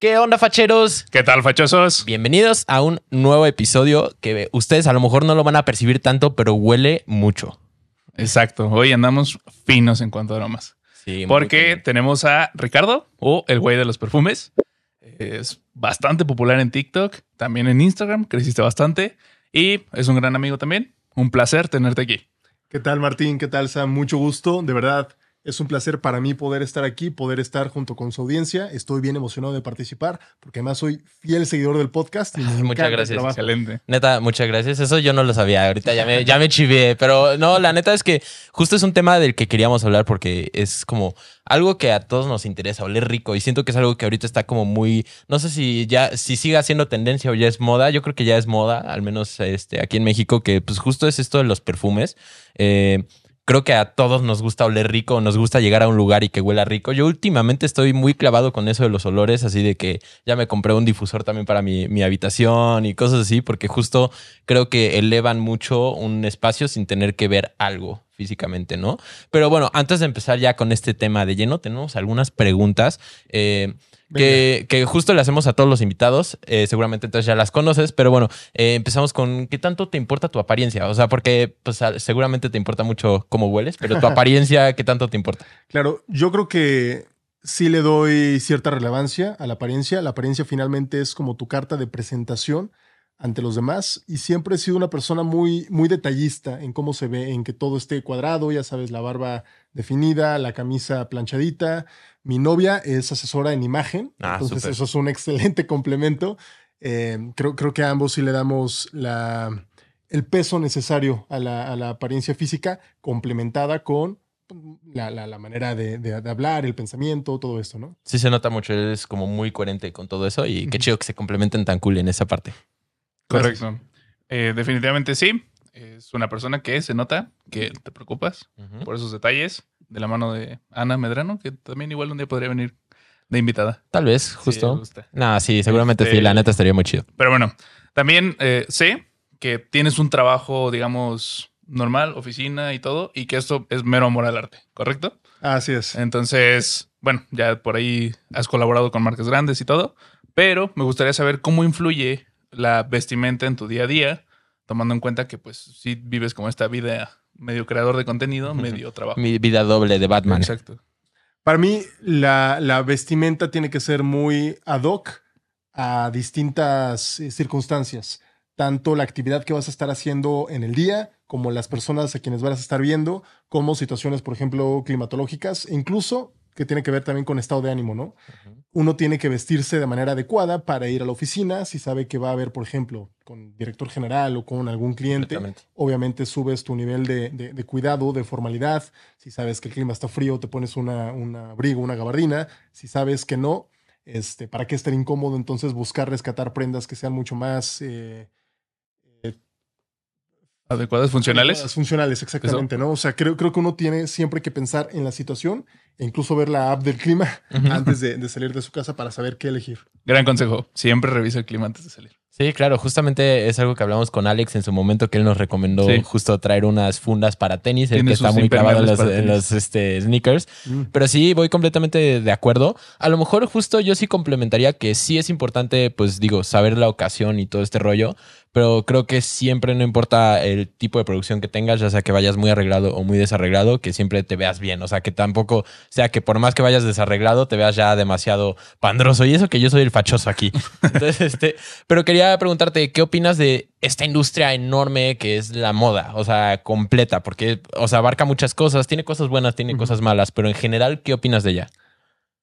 ¿Qué onda, facheros? ¿Qué tal, fachosos? Bienvenidos a un nuevo episodio que ustedes a lo mejor no lo van a percibir tanto, pero huele mucho. Exacto. Hoy andamos finos en cuanto a aromas. Sí, muy Porque tenemos a Ricardo, o el güey de los perfumes. Es bastante popular en TikTok, también en Instagram, creciste bastante. Y es un gran amigo también. Un placer tenerte aquí. ¿Qué tal Martín? ¿Qué tal Sam? Mucho gusto. De verdad, es un placer para mí poder estar aquí, poder estar junto con su audiencia. Estoy bien emocionado de participar porque además soy fiel seguidor del podcast. y Ay, muchas gracias. Excelente. Neta, muchas gracias. Eso yo no lo sabía. Ahorita ya me, ya me chivé. Pero no, la neta es que justo es un tema del que queríamos hablar porque es como algo que a todos nos interesa, oler rico. Y siento que es algo que ahorita está como muy. No sé si ya, si siga siendo tendencia o ya es moda. Yo creo que ya es moda, al menos este, aquí en México, que pues justo es esto de los perfumes. Eh, Creo que a todos nos gusta oler rico, nos gusta llegar a un lugar y que huela rico. Yo últimamente estoy muy clavado con eso de los olores, así de que ya me compré un difusor también para mi, mi habitación y cosas así, porque justo creo que elevan mucho un espacio sin tener que ver algo físicamente, ¿no? Pero bueno, antes de empezar ya con este tema de lleno, tenemos algunas preguntas. eh, que, que justo le hacemos a todos los invitados. eh, seguramente entonces ya las conoces, pero bueno, eh, empezamos con ¿qué tanto te importa tu apariencia? O sea, porque pues, seguramente te importa mucho cómo hueles, pero tu apariencia, ¿qué tanto te importa? Claro, yo creo que sí le doy cierta relevancia a la apariencia. La apariencia finalmente es como tu carta de presentación ante los demás y siempre he sido una persona muy, muy detallista en cómo se ve, en que todo esté cuadrado, ya sabes, la barba definida, la camisa planchadita. Mi novia es asesora en imagen, Ah, entonces eso es un excelente complemento. Eh, creo, creo que a ambos sí le damos la, el peso necesario a la, a la apariencia física complementada con la, la- la manera de, de- de hablar, el pensamiento, todo esto, ¿no? Sí se nota mucho, eres como muy coherente con todo eso y qué chido que se complementen tan cool en esa parte. Correcto. Eh, definitivamente sí. Es una persona que se nota que te preocupas por esos detalles. De la mano de Ana Medrano, que también igual un día podría venir de invitada. Tal vez, Sí, justo. gusta. Nah, sí, seguramente Este- sí, la neta estaría muy chido. Pero bueno, también eh, sé que tienes un trabajo, digamos, normal, oficina y todo, y que esto es mero amor al arte, ¿correcto? Así es. Entonces, bueno, ya por ahí has colaborado con marcas grandes y todo, pero me gustaría saber cómo influye la vestimenta en tu día a día, tomando en cuenta que pues sí vives como esta vida medio creador de contenido, medio trabajo. Mi vida doble de Batman. Exacto. Para mí, la, la vestimenta tiene que ser muy ad hoc a distintas eh, circunstancias. Tanto la actividad que vas a estar haciendo en el día, como las personas a quienes vas a estar viendo, como situaciones, por ejemplo, climatológicas, e incluso que tiene que ver también con estado de ánimo, ¿no? Uno tiene que vestirse de manera adecuada para ir a la oficina, si sabe que va a haber, por ejemplo, con director general o con algún cliente, obviamente subes tu nivel de, de- de cuidado, de formalidad. Si sabes que el clima está frío, te pones una, un abrigo, una gabardina. Si sabes que no, este, ¿para qué estar incómodo? Entonces buscar rescatar prendas que sean mucho más... eh, Adecuadas, funcionales. adecuadas, Funcionales, exactamente, ¿no? O sea, creo, creo que uno tiene siempre que pensar en la situación e incluso ver la app del clima antes de, de salir de su casa para saber qué elegir. Gran consejo. Siempre revisa el clima antes de salir. Sí, claro, justamente es algo que hablamos con Alex en su momento que él nos recomendó Sí. justo traer unas fundas para tenis, el que está muy clavado en los, este, sneakers. Mm. Pero sí, voy completamente de acuerdo. A lo mejor justo yo sí complementaría que sí es importante, pues digo, saber la ocasión y todo este rollo, pero creo que siempre no importa el tipo de producción que tengas, ya sea que vayas muy arreglado o muy desarreglado, que siempre te veas bien. O sea, que tampoco sea que por más que vayas desarreglado, te veas ya demasiado pandroso. Y eso que yo soy el fachoso aquí. Entonces, este, pero quería preguntarte, ¿qué opinas de esta industria enorme que es la moda? O sea, completa, porque, o sea, abarca muchas cosas, tiene cosas buenas, tiene cosas malas, pero en general, ¿qué opinas de ella?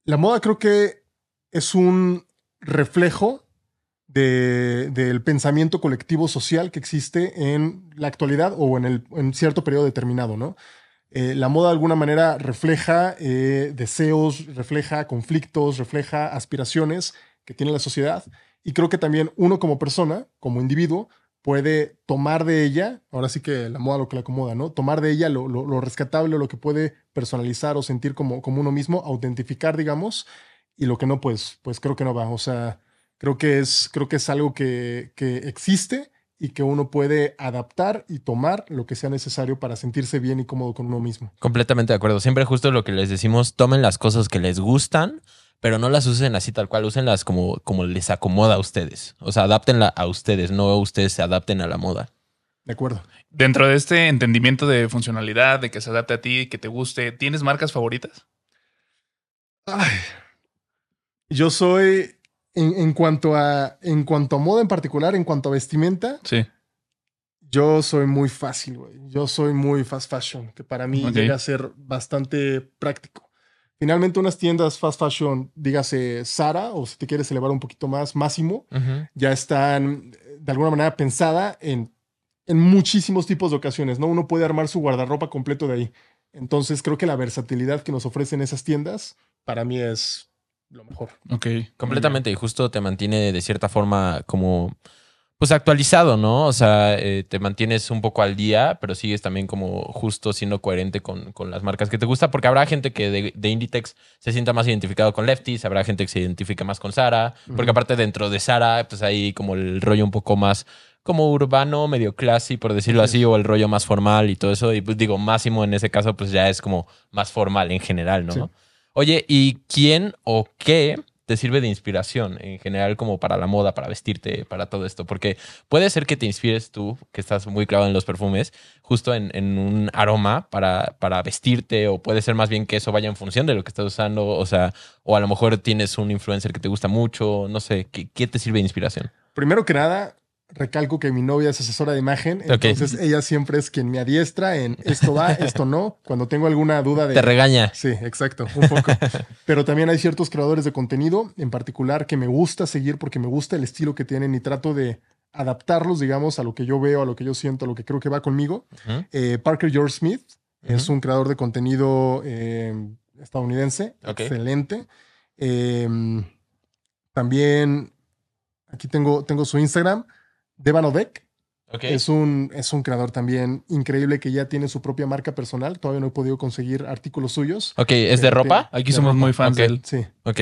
La moda creo que es un reflejo de- del pensamiento colectivo social que existe en la actualidad o en, el, en cierto periodo determinado, ¿no? Eh, la moda de alguna manera refleja eh, deseos, refleja conflictos, refleja aspiraciones que tiene la sociedad y creo que también uno como persona, como individuo, puede tomar de ella, ahora sí que la moda lo que la acomoda, ¿no? Tomar de ella lo, lo- lo rescatable, lo que puede personalizar o sentir como, como uno mismo, autentificar, digamos, y lo que no, pues, pues creo que no va. O sea, creo que es, creo que es algo que, que existe y que uno puede adaptar y tomar lo que sea necesario para sentirse bien y cómodo con uno mismo. Completamente de acuerdo. Siempre justo lo que les decimos, tomen las cosas que les gustan, pero no las usen así tal cual, úsenlas como, como les acomoda a ustedes. O sea, adáptenla a ustedes, no ustedes se adapten a la moda. De acuerdo. Dentro de este entendimiento de funcionalidad, de que se adapte a ti, que te guste, ¿tienes marcas favoritas? Ay. Yo soy, en, en cuanto a, en cuanto a moda en particular, en cuanto a vestimenta, Sí. yo soy muy fácil, güey. Yo soy muy fast fashion, que para mí llega a ser bastante práctico. Finalmente, unas tiendas fast fashion, dígase Sara, o si te quieres elevar un poquito más, Máximo, ya están de alguna manera pensada en, en muchísimos tipos de ocasiones, ¿no? Uno puede armar su guardarropa completo de ahí. Entonces, creo que la versatilidad que nos ofrecen esas tiendas, para mí es lo mejor. Ok. Completamente, y justo te mantiene de cierta forma como, pues actualizado, ¿no? O sea, eh, te mantienes un poco al día, pero sigues también como justo siendo coherente con, con las marcas que te gusta, porque habrá gente que de, de Inditex se sienta más identificado con Lefties, habrá gente que se identifica más con Sara, porque aparte dentro de Sara, pues hay como el rollo un poco más como urbano, medio classy, por decirlo Así así, o el rollo más formal y todo eso. Y pues digo, Máximo en ese caso, pues ya es como más formal en general, ¿no? Sí. Oye, ¿y quién o qué te sirve de inspiración en general como para la moda, para vestirte, para todo esto? Porque puede ser que te inspires tú, que estás muy clavado en los perfumes, justo en, un aroma para, vestirte, o puede ser más bien que eso vaya en función de lo que estás usando, o sea, o a lo mejor tienes un influencer que te gusta mucho, no sé, ¿qué, qué te sirve de inspiración? Primero que nada, recalco que mi novia es asesora de imagen, entonces ella siempre es quien me adiestra en esto va, esto no. Cuando tengo alguna duda de... Te regaña. Sí, exacto, un poco. Pero también hay ciertos creadores de contenido, en particular, que me gusta seguir porque me gusta el estilo que tienen y trato de adaptarlos, digamos, a lo que yo veo, a lo que yo siento, a lo que creo que va conmigo. Eh, Parker George Smith es un creador de contenido eh, estadounidense, excelente. Eh, también aquí tengo, tengo su Instagram, Devan Odek. Es un, es un creador también increíble que ya tiene su propia marca personal. Todavía no he podido conseguir artículos suyos. Ok, ¿es de ropa? Aquí De somos ropa. muy fans de él. Sí. Ok.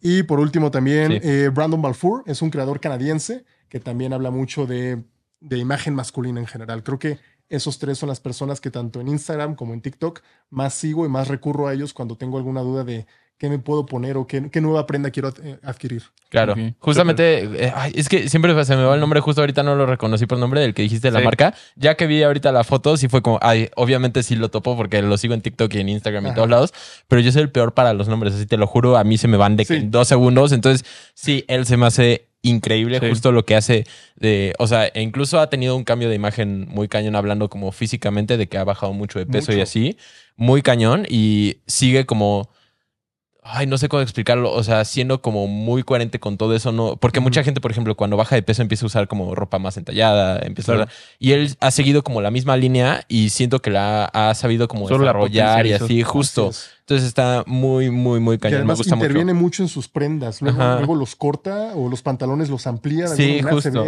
Y por último también Sí. eh, Brandon Balfour es un creador canadiense que también habla mucho de, de imagen masculina en general. Creo que esos tres son las personas que tanto en Instagram como en TikTok más sigo y más recurro a ellos cuando tengo alguna duda de qué me puedo poner o qué, qué nueva prenda quiero eh, adquirir. Claro. Justamente, eh, ay, es que siempre se me va el nombre, justo ahorita no lo reconocí por el nombre del que dijiste la Sí. marca. Ya que vi ahorita la foto, sí fue como, ay, obviamente sí lo topo porque lo sigo en TikTok y en Instagram y en todos lados, pero yo soy el peor para los nombres, así te lo juro, a mí se me van de que Sí. en dos segundos. Entonces, sí, él se me hace increíble Sí. justo lo que hace de, o sea, e incluso ha tenido un cambio de imagen muy cañón hablando como físicamente de que ha bajado mucho de peso y Mucho. así, muy cañón y sigue como Ay, no sé cómo explicarlo. O sea, siendo como muy coherente con todo eso, no. Porque mucha gente, por ejemplo, cuando baja de peso empieza a usar como ropa más entallada, empieza a Claro. usar- Y él ha seguido como la misma línea y siento que la ha sabido como Solo la desarrollar y así, justo. Entonces está muy, muy, muy Y cañón. Me además gusta interviene mucho. mucho. en sus prendas. Luego, luego los corta o los pantalones los amplía. de Sí, justo.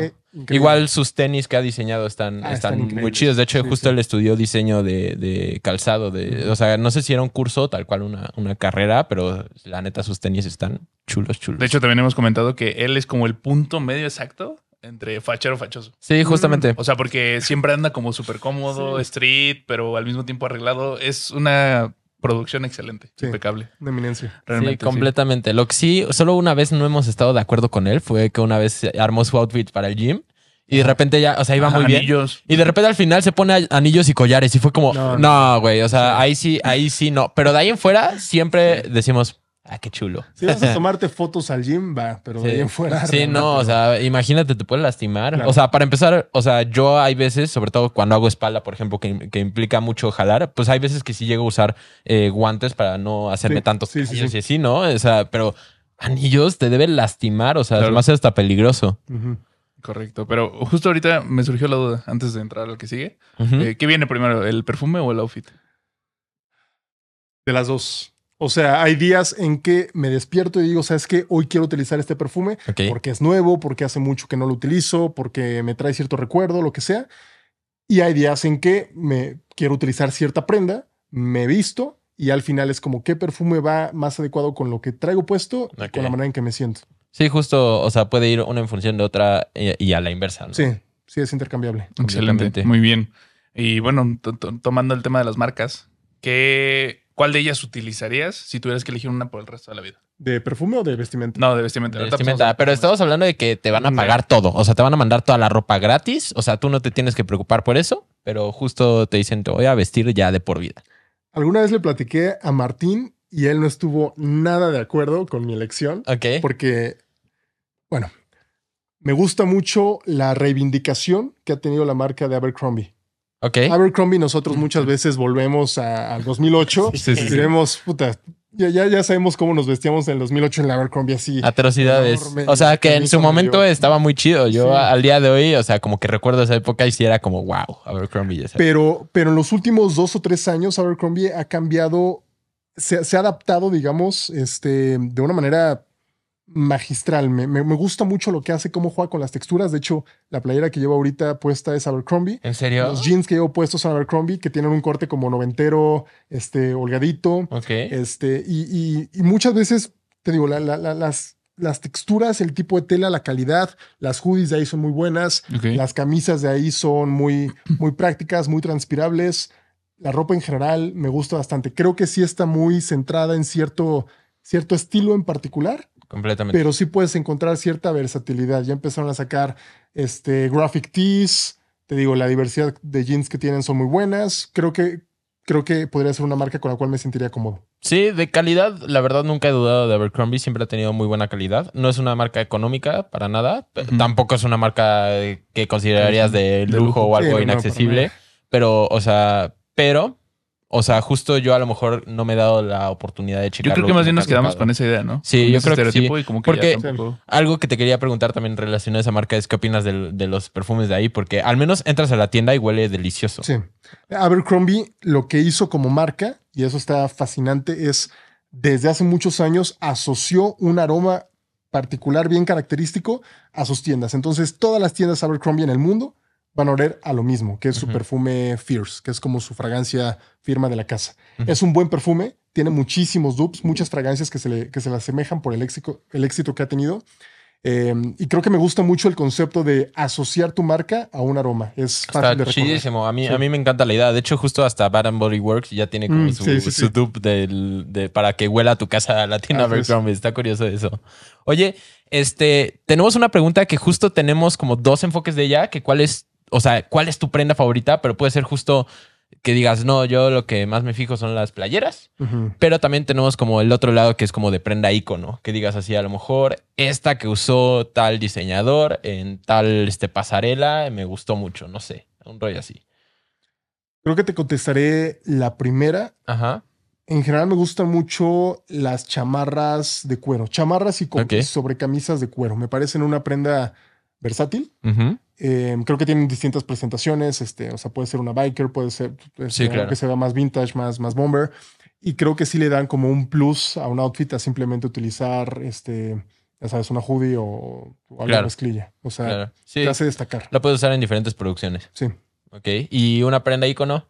Igual sus tenis que ha diseñado están, Ah, están, están muy chidos. De hecho, Sí, justo sí. él estudió diseño de, de calzado. De, O sea, no sé si era un curso, tal cual una, una carrera, pero la neta sus tenis están chulos, chulos. De hecho, también hemos comentado que él es como el punto medio exacto entre fachero fachoso. sí, justamente. O sea, porque siempre anda como súper cómodo, Sí. street, pero al mismo tiempo arreglado. Es una producción excelente, Sí. impecable. Una eminencia. Realmente. sí, completamente. Lo que sí, solo una vez no hemos estado de acuerdo con él fue que una vez armó su outfit para el gym y de repente ya, o sea, iba Ajá, muy bien. anillos. Y de repente al final se pone anillos y collares y fue como, No, no, güey, o sea, ahí sí, ahí sí no. Pero de ahí en fuera siempre decimos, ah, qué chulo. Si vas a tomarte fotos al gym, va, pero de ahí en fuera. Sí, no, o sea, imagínate, te puedes lastimar. Claro. O sea, para empezar, o sea, yo hay veces, sobre todo cuando hago espalda, por ejemplo, que, que implica mucho jalar, pues hay veces que sí llego a usar eh, guantes para no hacerme Sí, tantos sí, sí, sí. y así, ¿no? O sea, pero anillos te deben lastimar, o sea, Claro. me hace hasta peligroso. Correcto. Pero justo ahorita me surgió la duda antes de entrar al que sigue. Eh, ¿Qué viene primero, el perfume o el outfit? De las dos. O sea, hay días en que me despierto y digo, ¿sabes qué? Hoy quiero utilizar este perfume porque es nuevo, porque hace mucho que no lo utilizo, porque me trae cierto recuerdo, lo que sea. Y hay días en que me quiero utilizar cierta prenda, me visto y al final es como qué perfume va más adecuado con lo que traigo puesto y con la manera en que me siento. Sí, justo, o sea, puede ir una en función de otra eh, y a la inversa, ¿no? Sí, sí es intercambiable. Excelente. Muy bien. Y bueno, to- to- tomando el tema de las marcas, ¿qué, ¿cuál de ellas utilizarías si tuvieras que elegir una por el resto de la vida? ¿De perfume o de vestimenta? No, de vestimenta. De vestimenta. Pero estamos hablando de que te van a No. pagar todo. O sea, te van a mandar toda la ropa gratis. O sea, tú no te tienes que preocupar por eso, pero justo te dicen, te voy a vestir ya de por vida. Alguna vez le platiqué a Martín y él no estuvo nada de acuerdo con mi elección Ok. porque, bueno, me gusta mucho la reivindicación que ha tenido la marca de Abercrombie. Ok. Abercrombie nosotros muchas veces volvemos a- al 2008 Sí, sí, y sí. vemos, puta, ya, ya, ya sabemos cómo nos vestíamos en el 2008 en la Abercrombie así. Atrocidades. Enorme. O sea, que en su momento estaba muy chido. Yo Sí. al día de hoy, o sea, como que recuerdo esa época y sí era como, wow, Abercrombie. ya sabes. Pero, pero en los últimos dos o tres años, Abercrombie ha cambiado, se, se ha adaptado, digamos, este, de una manera magistral. Me, me- me gusta mucho lo que hace, cómo juega con las texturas. De hecho, la playera que llevo ahorita puesta es Abercrombie. ¿En serio? Los jeans que llevo puestos son Abercrombie, que tienen un corte como noventero, este, holgadito. Ok. Este, y, y- y muchas veces, te digo, la- la- la- las, las texturas, el tipo de tela, la calidad, las hoodies de ahí son muy buenas. Las camisas de ahí son muy, muy prácticas, muy transpirables. La ropa en general me gusta bastante. Creo que sí está muy centrada en cierto, cierto estilo en particular, Completamente. pero sí puedes encontrar cierta versatilidad. Ya empezaron a sacar este, graphic tees. Te digo, la diversidad de jeans que tienen son muy buenas. Creo que, creo que podría ser una marca con la cual me sentiría cómodo. Sí, de calidad, la verdad nunca he dudado de Abercrombie, siempre ha tenido muy buena calidad. No es una marca económica para nada, tampoco es una marca eh, que considerarías de De lujo, o algo Sí, no, no, inaccesible, pero, o sea, pero, o sea, justo yo a lo mejor no me he dado la oportunidad de Yo checarlo. creo que más bien nos quedamos con esa idea, ¿no? Sí, Con yo ese creo que estereotipo sí. Y como que Porque- tampoco- Algo que te quería preguntar también relacionado a esa marca es qué opinas de, los perfumes de ahí, porque al menos entras a la tienda y huele delicioso. Sí. Abercrombie lo que hizo como marca, y eso está fascinante, es desde hace muchos años asoció un aroma particular bien característico a sus tiendas. Entonces, todas las tiendas Abercrombie en el mundo van a oler a lo mismo, que es su perfume Fierce, que es como su fragancia firma de la casa. Es un buen perfume, tiene muchísimos dupes, muchas fragancias que se le, que se le asemejan por el éxito, el éxito que ha tenido. Eh, y creo que me gusta mucho el concepto de asociar tu marca a un aroma. Es fácil Está chidísimo. A mí, Sí. a mí me encanta la idea. De hecho, justo hasta Bad and Body Works ya tiene como Mm, su, sí, sí, su sí. dupe del- de, para que huela a tu casa latina. Abercrombie. Está curioso eso. Oye, este, tenemos una pregunta que justo tenemos como dos enfoques de ella, que cuál es, o sea, cuál es tu prenda favorita, pero puede ser justo que digas, no, yo lo que más me fijo son las playeras. Pero también tenemos como el otro lado que es como de prenda icono, que digas así, a lo mejor esta que usó tal diseñador en tal este, pasarela me gustó mucho, no sé, un rollo así. Creo que te contestaré la primera. Ajá. En general me gustan mucho las chamarras de cuero. Chamarras y co- Ok. sobrecamisas de cuero. Me parecen una prenda versátil. Eh, creo que tienen distintas presentaciones. Este, o sea, puede ser una biker, puede ser Sí, claro. que se vea más vintage, más, más bomber. Y creo que sí le dan como un plus a un outfit a simplemente utilizar, este, ya sabes, una hoodie o, o algo Claro. de mezclilla. O sea, Claro. Sí, te hace destacar. la puedes usar en diferentes producciones. Sí. Ok. ¿Y una prenda icono?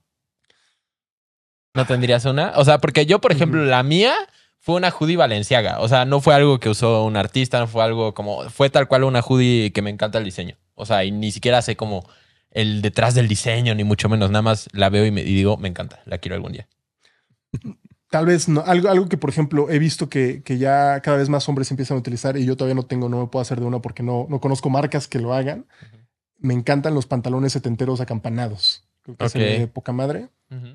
¿No tendrías una? O sea, porque yo, por ejemplo, la mía fue una hoodie valenciaga. O sea, no fue algo que usó un artista, no fue algo como... Fue tal cual una hoodie que me encanta el diseño. O sea, y ni siquiera sé como el detrás del diseño, ni mucho menos. Nada más la veo y, me, y digo, me encanta, la quiero algún día. Tal vez no. Algo, algo que, por ejemplo, he visto que, que ya cada vez más hombres empiezan a utilizar y yo todavía no tengo, no me puedo hacer de una porque no, no conozco marcas que lo hagan. Me encantan los pantalones setenteros acampanados. Creo que me ve poca madre,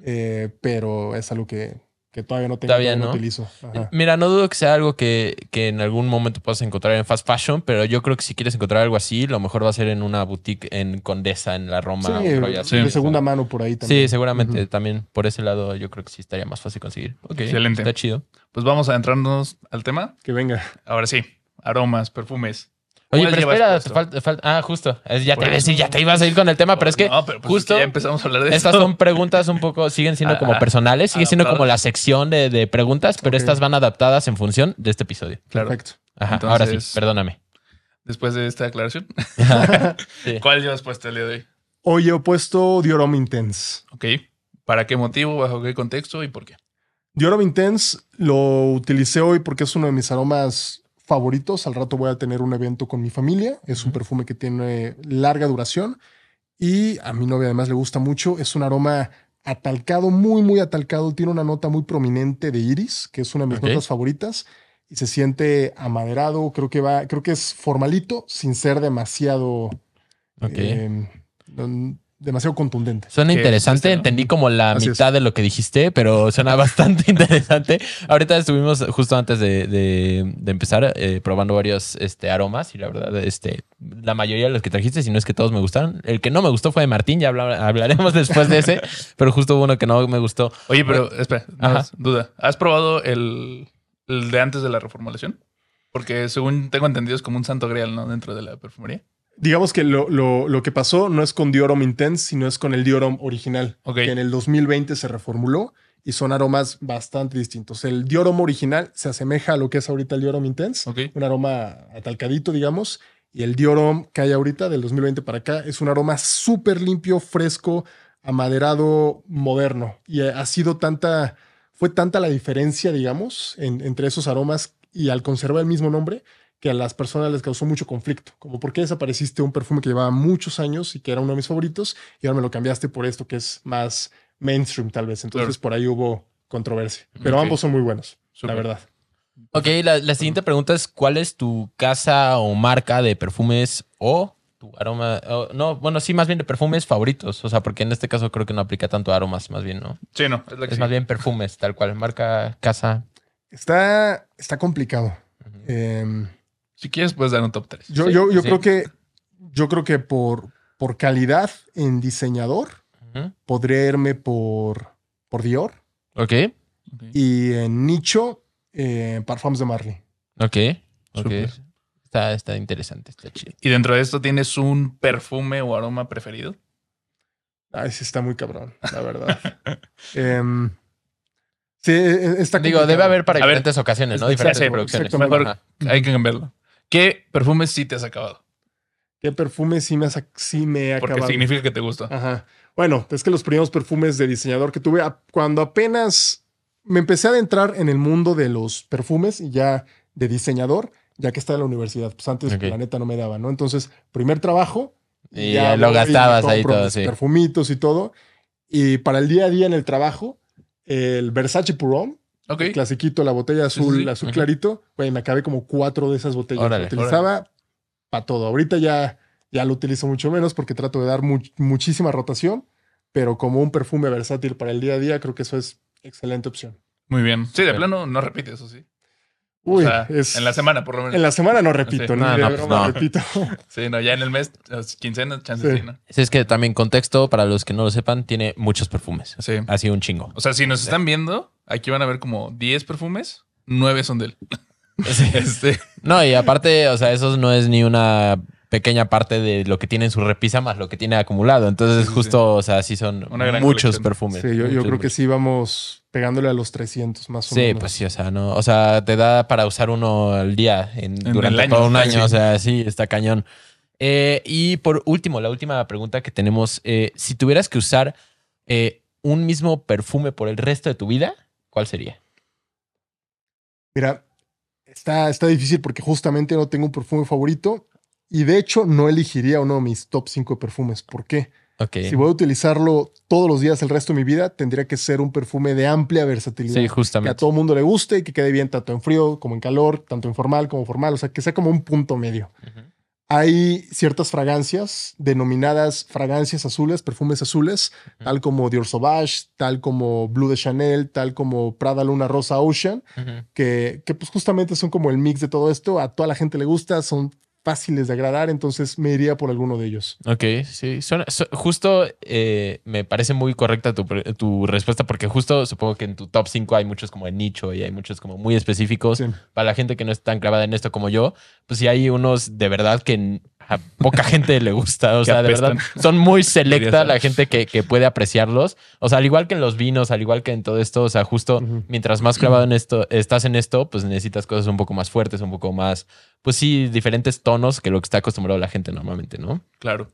eh, pero es algo que, que todavía no tengo, Todavía no. utilizo. Ajá. Mira, no dudo que sea algo que, que en algún momento puedas encontrar en fast fashion, pero yo creo que si quieres encontrar algo así, lo mejor va a ser en una boutique en Condesa, en la Roma. Sí, así. de segunda mano por ahí también. Sí, seguramente también por ese lado yo creo que sí estaría más fácil conseguir. Ok, Excelente. Está chido. Pues vamos a entrarnos al tema. Que venga. Ahora sí, aromas, perfumes. Oye, ¿Cuál pero espera, falta, te falta- Ah, justo. Ya te decir, ya te ibas a ir con el tema, pero es que No, pero pues justo es que ya empezamos a hablar de estas esto. son preguntas un poco, siguen siendo como Ah, personales, sigue siendo como la sección de, de preguntas, pero estas van adaptadas en función de este episodio. Claro. Perfecto. Ajá, Entonces- ahora sí, perdóname. Después de esta aclaración, Sí. ¿cuál llevas puesto el día de hoy? Hoy he puesto Diorama Intense. Ok. ¿Para qué motivo, bajo qué contexto y por qué? Diorama Intense lo utilicé hoy porque es uno de mis aromas favoritos. Al rato voy a tener un evento con mi familia. Es un perfume que tiene larga duración y a mi novia además le gusta mucho. Es un aroma atalcado, muy, muy atalcado. Tiene una nota muy prominente de iris, que es una de mis notas favoritas. y se siente amaderado. Creo que va, creo que es formalito sin ser demasiado, Ok. eh, mm, demasiado contundente. Suena interesante, ¿no? entendí como la Así mitad de lo que dijiste, pero suena bastante interesante. Ahorita estuvimos justo antes de, de- de empezar eh, probando varios este, aromas y la verdad, este, la mayoría de los que trajiste, si no es que todos me gustaron. El que no me gustó fue de Martín, ya habla- hablaremos después de ese, pero justo hubo uno que no me gustó. Oye, pero espera, no, duda. ¿Has probado el, el de antes de la reformulación? Porque según tengo entendido es como un santo grial, ¿no? Dentro de la perfumería. Digamos que lo, lo- lo que pasó no es con Diorom Intense, sino es con el Diorom original, que en el 2020 se reformuló y son aromas bastante distintos. El Diorom original se asemeja a lo que es ahorita el Diorom Intense, un aroma atalcadito, digamos, y el Diorom que hay ahorita del 2020 para acá es un aroma súper limpio, fresco, amaderado, moderno. Y ha sido tanta, fue tanta la diferencia, digamos, en- entre esos aromas y al conservar el mismo nombre que a las personas les causó mucho conflicto. Como, ¿por qué desapareciste un perfume que llevaba muchos años y que era uno de mis favoritos y ahora me lo cambiaste por esto que es más mainstream tal vez? Entonces Claro. por ahí hubo controversia. Pero ambos son muy buenos, la verdad. Ok, la, la siguiente pregunta es: ¿Cuál es tu casa o marca de perfumes o tu aroma? o- no, bueno, sí, más bien de perfumes favoritos. O sea, porque en este caso creo que no aplica tanto aromas, más bien, ¿no? Sí, no, es la que Es sí. más bien perfumes, tal cual. Marca, casa. Está, está complicado. Em, Si quieres, puedes dar un top 3. yo Sí, yo, yo sí. creo que yo creo que por, por calidad en diseñador Ujú. podría irme por, por Dior Ok, y en nicho eh, Parfums de Marley. ok, ok. Súper. Está, está interesante, está chido. ¿Y dentro de esto tienes un perfume o aroma preferido? Ay, sí está muy cabrón, la verdad. Em, sí, e- está Digo, complicado. debe haber para A ver, diferentes ocasiones, ¿no? exacto, Diferentes producciones. exactamente. Mejor Ajá. hay que cambiarlo. ¿Qué perfumes sí te has acabado? ¿Qué perfume sí me, ha sac- sí me Porque acabado? significa que te gusta. Ajá. Bueno, es que los primeros perfumes de diseñador que tuve, cuando apenas me empecé a adentrar en el mundo de los perfumes y ya de diseñador, ya que estaba en la universidad, pues antes Ok. la neta no me daba, ¿no? Entonces, primer trabajo. Y ya lo gastabas ahí todo, sí. Perfumitos y todo. Y para el día a día en el trabajo, el Versace Purón, El clasiquito, la botella azul, sí, sí. azul clarito, güey, me acabé como cuatro de esas botellas. Órale, lo utilizaba para todo. Ahorita ya, ya lo utilizo mucho menos porque trato de dar much- muchísima rotación, pero como un perfume versátil para el día a día, creo que eso es excelente opción. Muy bien. Sí, de plano no repites eso, sí. Uy, o sea, es- en la semana por lo menos. En la semana no repito, Sí. No, no, pues broma no. repito. Sí, no, ya en el mes, las quincenas, chances Sí. sí, ¿no? Sí, Es que también contexto, para los que no lo sepan, tiene muchos perfumes. Sí. Así un chingo. O sea, si nos están viendo, aquí van a ver como 10 perfumes, 9 son de él. Sí. Este, No, y aparte, o sea, eso no es ni una pequeña parte de lo que tiene en su repisa más lo que tiene acumulado. Entonces, Sí, sí, justo, o sea, sí son Una gran muchos colección. perfumes. Sí, yo, yo Muchos, creo que sí vamos pegándole a los 300 más o Sí, menos. pues sí, o sea, no, o sea, te da para usar uno al día en, En durante el año, todo un sí. año, o sea, sí, está cañón. Eh, y por último, la última pregunta que tenemos, eh, si tuvieras que usar eh, un mismo perfume por el resto de tu vida, ¿cuál sería? Mira, está, está difícil porque justamente no tengo un perfume favorito y de hecho no elegiría uno de mis top 5 de perfumes. ¿Por qué? Ok. Si voy a utilizarlo todos los días el resto de mi vida, tendría que ser un perfume de amplia versatilidad. Sí, que a justamente. todo mundo le guste y que quede bien tanto en frío como en calor, tanto en formal como formal, o sea, que sea como un punto medio. Ujú. Hay ciertas fragancias denominadas fragancias azules, perfumes azules, Ujú. tal como Dior Sauvage, tal como Blue de Chanel, tal como Prada Luna Rosa Ocean, Ujú. que, que pues justamente son como el mix de todo esto. A toda la gente le gusta, son fáciles de agradar, entonces me iría por alguno de ellos. Ok, sí. Suena- justo eh, me parece muy correcta tu, tu respuesta porque justo supongo que en tu top 5 hay muchos como de nicho y hay muchos como muy específicos. Sí. Para la gente que no es tan clavada en esto como yo, pues sí hay unos de verdad que a poca gente le gusta. O sea, de verdad, son muy selecta la gente que, que puede apreciarlos. O sea, al igual que en los vinos, al igual que en todo esto, o sea, justo mientras más clavado en esto, estás en esto, pues necesitas cosas un poco más fuertes, un poco más, pues sí, diferentes tonos que lo que está acostumbrado la gente normalmente, ¿no? claro.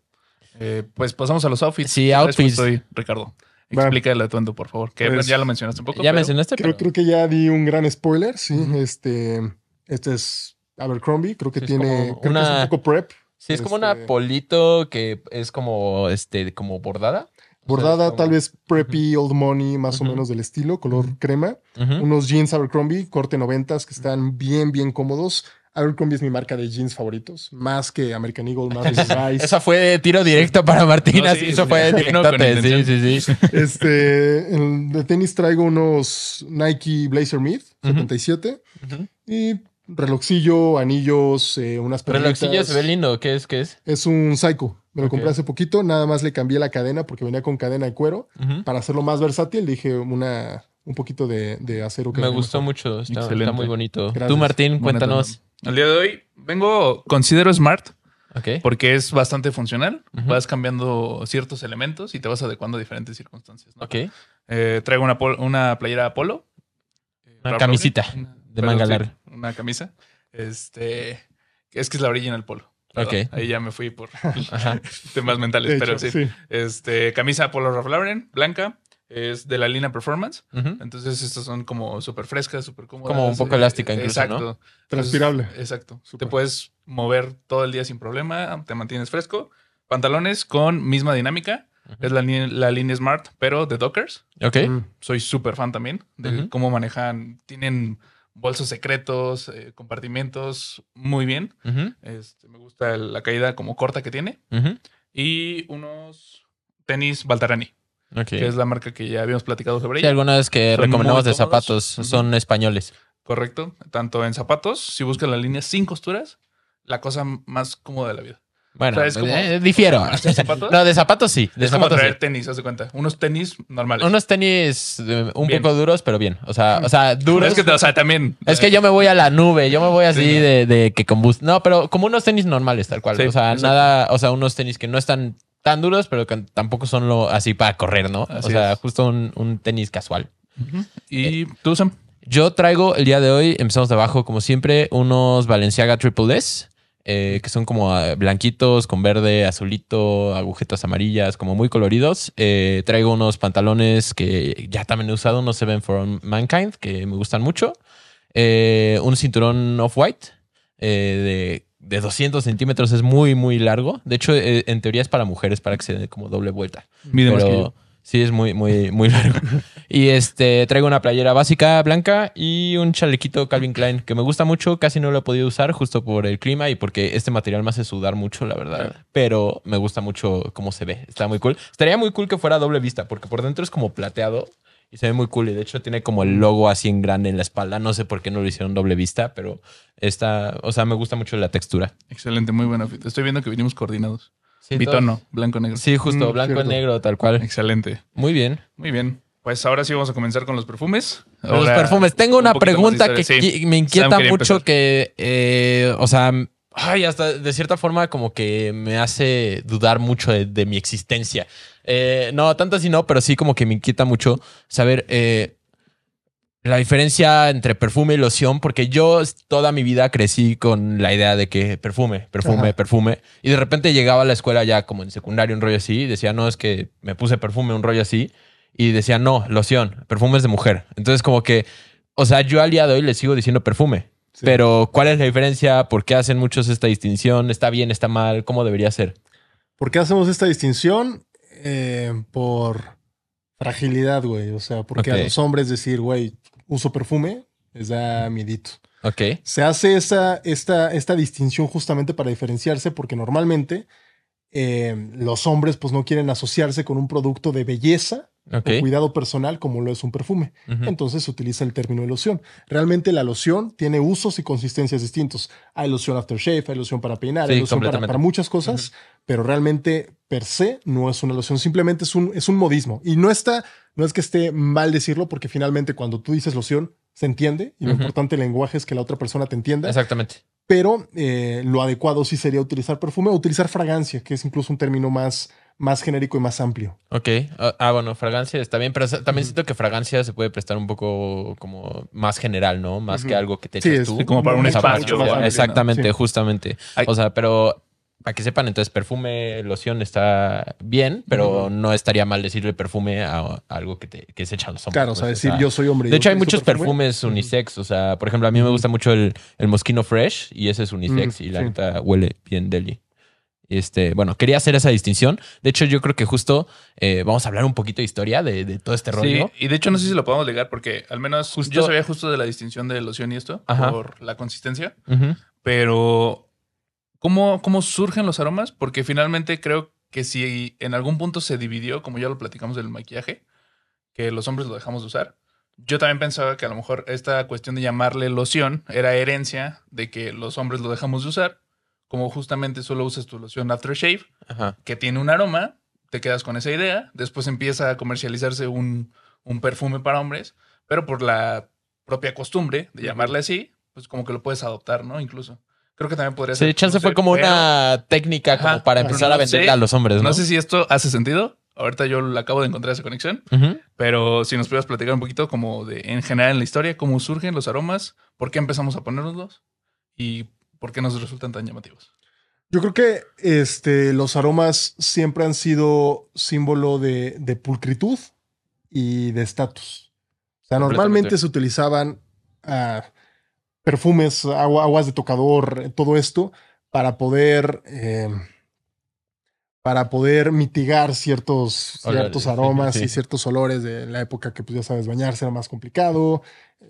Eh, pues pasamos a los outfits. Sí, outfits. Estoy, Ricardo. Explica el atuendo, por favor. Que Pues, ya lo mencionaste un poco. ya pero- mencionaste, Creo, pero- creo que ya di un gran spoiler, sí. Este, este es Abercrombie, creo que Sí, tiene, creo que es un poco prep. Sí, es como Este- una polito que es como, este, como bordada. Bordada, tal vez preppy, old money, más o menos del estilo, color crema. Unos jeans Abercrombie, corte 90 que están bien, bien cómodos. Abercrombie es mi marca de jeans favoritos, más que American Eagle, más que Levi's. Esa fue tiro directo para Martín, No, así, sí, eso sí. fue No, con directote, sí, sí, sí. Este, en- de tenis traigo unos Nike Blazer Mid Ujú. 77 y relojcillo, anillos, eh, unas perlitas. Relojillo se ve lindo, ¿qué es? ¿Qué es? Es un Psycho. Me lo compré hace poquito. Nada más le cambié la cadena porque venía con cadena de cuero. Para hacerlo más versátil, dije una, un poquito de, de acero. que Me venía gustó mejor. mucho, está, Excelente. está muy bonito. Gracias. Tú, Martín, cuéntanos. Al día de hoy vengo, considero smart Ok. porque es bastante funcional. Vas cambiando ciertos elementos y te vas adecuando a diferentes circunstancias. ¿no? Ok. Eh, traigo una, pol- una playera Apolo. Una camisita una- de manga sí, larga. Una camisa. Este. Es que es la original Polo. Perdón, Ok. Ahí ya me fui por Ajá. temas mentales, pero sí. Este, camisa Polo Ralph Lauren, blanca. Es de la línea Performance. Entonces, estas son como súper frescas, súper cómodas. Como un poco eh, elástica incluso, Exacto. ¿no? Entonces, Transpirable. exacto. Te puedes mover todo el día sin problema, te mantienes fresco. Pantalones con misma dinámica. Es la, la línea Smart, pero de Dockers. Ok. Mm. Soy súper fan también de cómo manejan. Tienen bolsos secretos, eh, compartimentos muy bien. Este, me gusta la caída como corta que tiene. Y unos tenis Baltarani, Ok. que es la marca que ya habíamos platicado sobre Sí, ella. alguna vez que Son recomendamos de zapatos, son españoles. Correcto. Tanto en zapatos, si buscas la línea sin costuras, la cosa más cómoda de la vida. Bueno, O sea, es como- eh, difiero. ¿Hacer zapatos? No, de zapatos sí. De es como zapatos sí. traer tenis, haz de cuenta. Unos tenis normales. Unos tenis eh, un Bien. poco duros, pero bien. O sea, o sea, duros. es que, o sea, también. Es que yo me voy a la nube, yo me voy así de, de que combust... No, pero como unos tenis normales, tal cual. Sí, o sea, exacto. nada, o sea, unos tenis que no están tan duros, pero que tampoco son lo así para correr, ¿no? Así o sea, es. justo un, un tenis casual. ¿Y tú, Sam? Yo traigo el día de hoy, empezamos de abajo, como siempre, unos Balenciaga Triple S, eh, que son como ah, blanquitos, con verde, azulito, agujetas amarillas, como muy coloridos. Eh, traigo unos pantalones que ya también he usado, unos Seven for Mankind, que me gustan mucho. Eh, un cinturón off-white de, de 200 centímetros, es muy, muy largo. De hecho, en teoría es para mujeres, para que se dé como doble vuelta. Mide más que Pero yo. Sí, es muy, muy, muy largo. y este, traigo una playera básica blanca y un chalequito Calvin Klein que me gusta mucho. Casi no lo he podido usar justo por el clima y porque este material me hace sudar mucho, la verdad. Pero me gusta mucho cómo se ve. Está muy cool. Estaría muy cool que fuera doble vista porque por dentro es como plateado. Y se ve muy cool. Y de hecho tiene como el logo así en grande en la espalda. No sé por qué no lo hicieron doble vista, pero está, o sea, me gusta mucho la textura. Excelente, muy buena. Estoy viendo que vinimos coordinados. Sí, Bitono, blanco negro. Sí, justo, Mm, blanco cierto. negro, tal cual. Excelente. Muy bien. Muy bien. Pues ahora sí vamos a comenzar con los perfumes. Los perfumes. Tengo un una pregunta que. Sí. me inquieta mucho empezar. que, eh, o sea, ay, hasta de cierta forma como que me hace dudar mucho de, de mi existencia. Eh, no, tanto así no, pero sí como que me inquieta mucho saber eh, la diferencia entre perfume y loción, porque yo toda mi vida crecí con la idea de que perfume, perfume, Ajá. perfume, y de repente llegaba a la escuela ya como en secundario, un rollo así, y decía, no, es que me puse perfume, un rollo así, y decía, no, loción, perfume es de mujer. Entonces como que, o sea, yo al día de hoy le sigo diciendo perfume. Sí. Pero, ¿cuál es la diferencia? ¿Por qué hacen muchos esta distinción? ¿Está bien? ¿Está mal? ¿Cómo debería ser? ¿Por qué hacemos esta distinción? Eh, por fragilidad, güey. O sea, porque a los hombres decir, güey, uso perfume, les da miedito. Ok. Se hace esa, esta, esta distinción justamente para diferenciarse, porque normalmente eh, los hombres pues no quieren asociarse con un producto de belleza Ok. o cuidado personal como lo es un perfume. Entonces se utiliza el término de loción. Realmente la loción tiene usos y consistencias distintos. Hay loción aftershave, hay loción para peinar, Sí, hay loción para, muchas cosas, pero realmente per se no es una loción, simplemente es un, es un modismo. Y no está, no es que esté mal decirlo, porque finalmente cuando tú dices loción, se entiende, y lo importante del lenguaje es que la otra persona te entienda, Exactamente. pero eh, lo adecuado sí sería utilizar perfume o utilizar fragancia, que es incluso un término más, más genérico y más amplio. Ok. Ah, ah, bueno, fragancia está bien, pero también siento que fragancia se puede prestar un poco como más general, ¿no? Más que algo que te Sí, echas es tú. como para un espacio. Exactamente, Sí. justamente. Ay. O sea, pero para que sepan, entonces perfume, loción está bien, pero no estaría mal decirle perfume a, a algo que, te, que se echan los hombres. Claro, o pues, sea, decir yo soy hombre. De hecho, hay muchos perfume. perfumes unisex. O sea, por ejemplo, a mí me gusta mucho el, el Moschino Fresh y ese es unisex y la sí. neta huele bien deli. Este, bueno, quería hacer esa distinción. De hecho, yo creo que justo eh, vamos a hablar un poquito de historia de, de todo este rollo. Sí, y de hecho no sé si lo podemos ligar porque al menos Justo- yo sabía justo de la distinción de loción y esto Ajá. por la consistencia, Ujú. pero ¿cómo, ¿cómo surgen los aromas? Porque finalmente creo que si en algún punto se dividió, como ya lo platicamos del maquillaje, que los hombres lo dejamos de usar, yo también pensaba que a lo mejor esta cuestión de llamarle loción era herencia de que los hombres lo dejamos de usar, como justamente solo usas tu loción aftershave, Ajá. que tiene un aroma, te quedas con esa idea, después empieza a comercializarse un, un perfume para hombres, pero por la propia costumbre de llamarle así, pues como que lo puedes adoptar, ¿no? Incluso. Creo que también podría ser. Sí, chance no fue sé, como pero una técnica como para empezar a No sé. a los hombres, ¿no? No sé si esto hace sentido. Ahorita yo le acabo de encontrar esa conexión, pero si nos pudieras platicar un poquito como de en general en la historia, cómo surgen los aromas, por qué empezamos a ponérnoslos y por qué nos resultan tan llamativos. Yo creo que este, los aromas siempre han sido símbolo de, de pulcritud y de estatus. O sea, normalmente se utilizaban ah, perfumes, agua- aguas de tocador, todo esto, para poder, eh, para poder mitigar ciertos, Olores, ciertos aromas sí. y ciertos olores de la época que, pues ya sabes, bañarse era más complicado,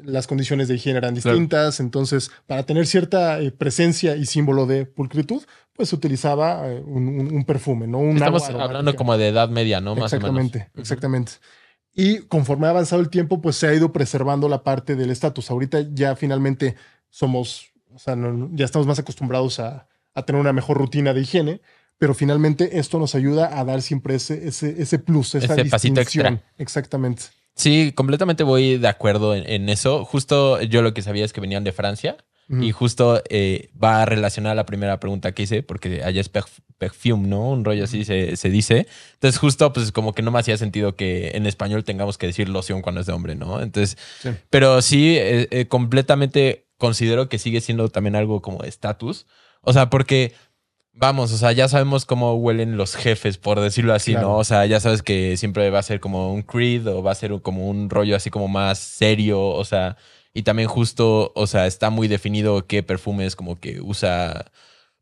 las condiciones de higiene eran Claro. distintas, entonces, para tener cierta eh, presencia y símbolo de pulcritud, pues se utilizaba eh, un, un- un perfume, ¿no? Un Estamos agua hablando como de edad media, ¿no? Más o menos. Exactamente, exactamente. Y conforme ha avanzado el tiempo, pues se ha ido preservando la parte del estatus. Ahorita ya finalmente somos, o sea, no- ya estamos más acostumbrados a, a tener una mejor rutina de higiene, pero finalmente esto nos ayuda a dar siempre ese, ese, ese plus, esa Ese pasito distinción. extra. Exactamente. Sí, completamente voy de acuerdo en, en eso. Justo yo lo que sabía es que venían de Francia Y justo eh, va a relacionar a la primera pregunta que hice, porque allá es perf- perfume, ¿no? Un rollo así se, se dice. Entonces justo pues como que no me hacía sentido que en español tengamos que decir loción cuando es de hombre, ¿no? Entonces, Sí. pero sí, eh, eh, completamente considero que sigue siendo también algo como de estatus. O sea, porque... Vamos, o sea, ya sabemos cómo huelen los jefes, por decirlo así, Claro. ¿no? O sea, ya sabes que siempre va a ser como un creed o va a ser como un rollo así como más serio, o sea, y también justo, o sea, está muy definido qué perfumes como que usa,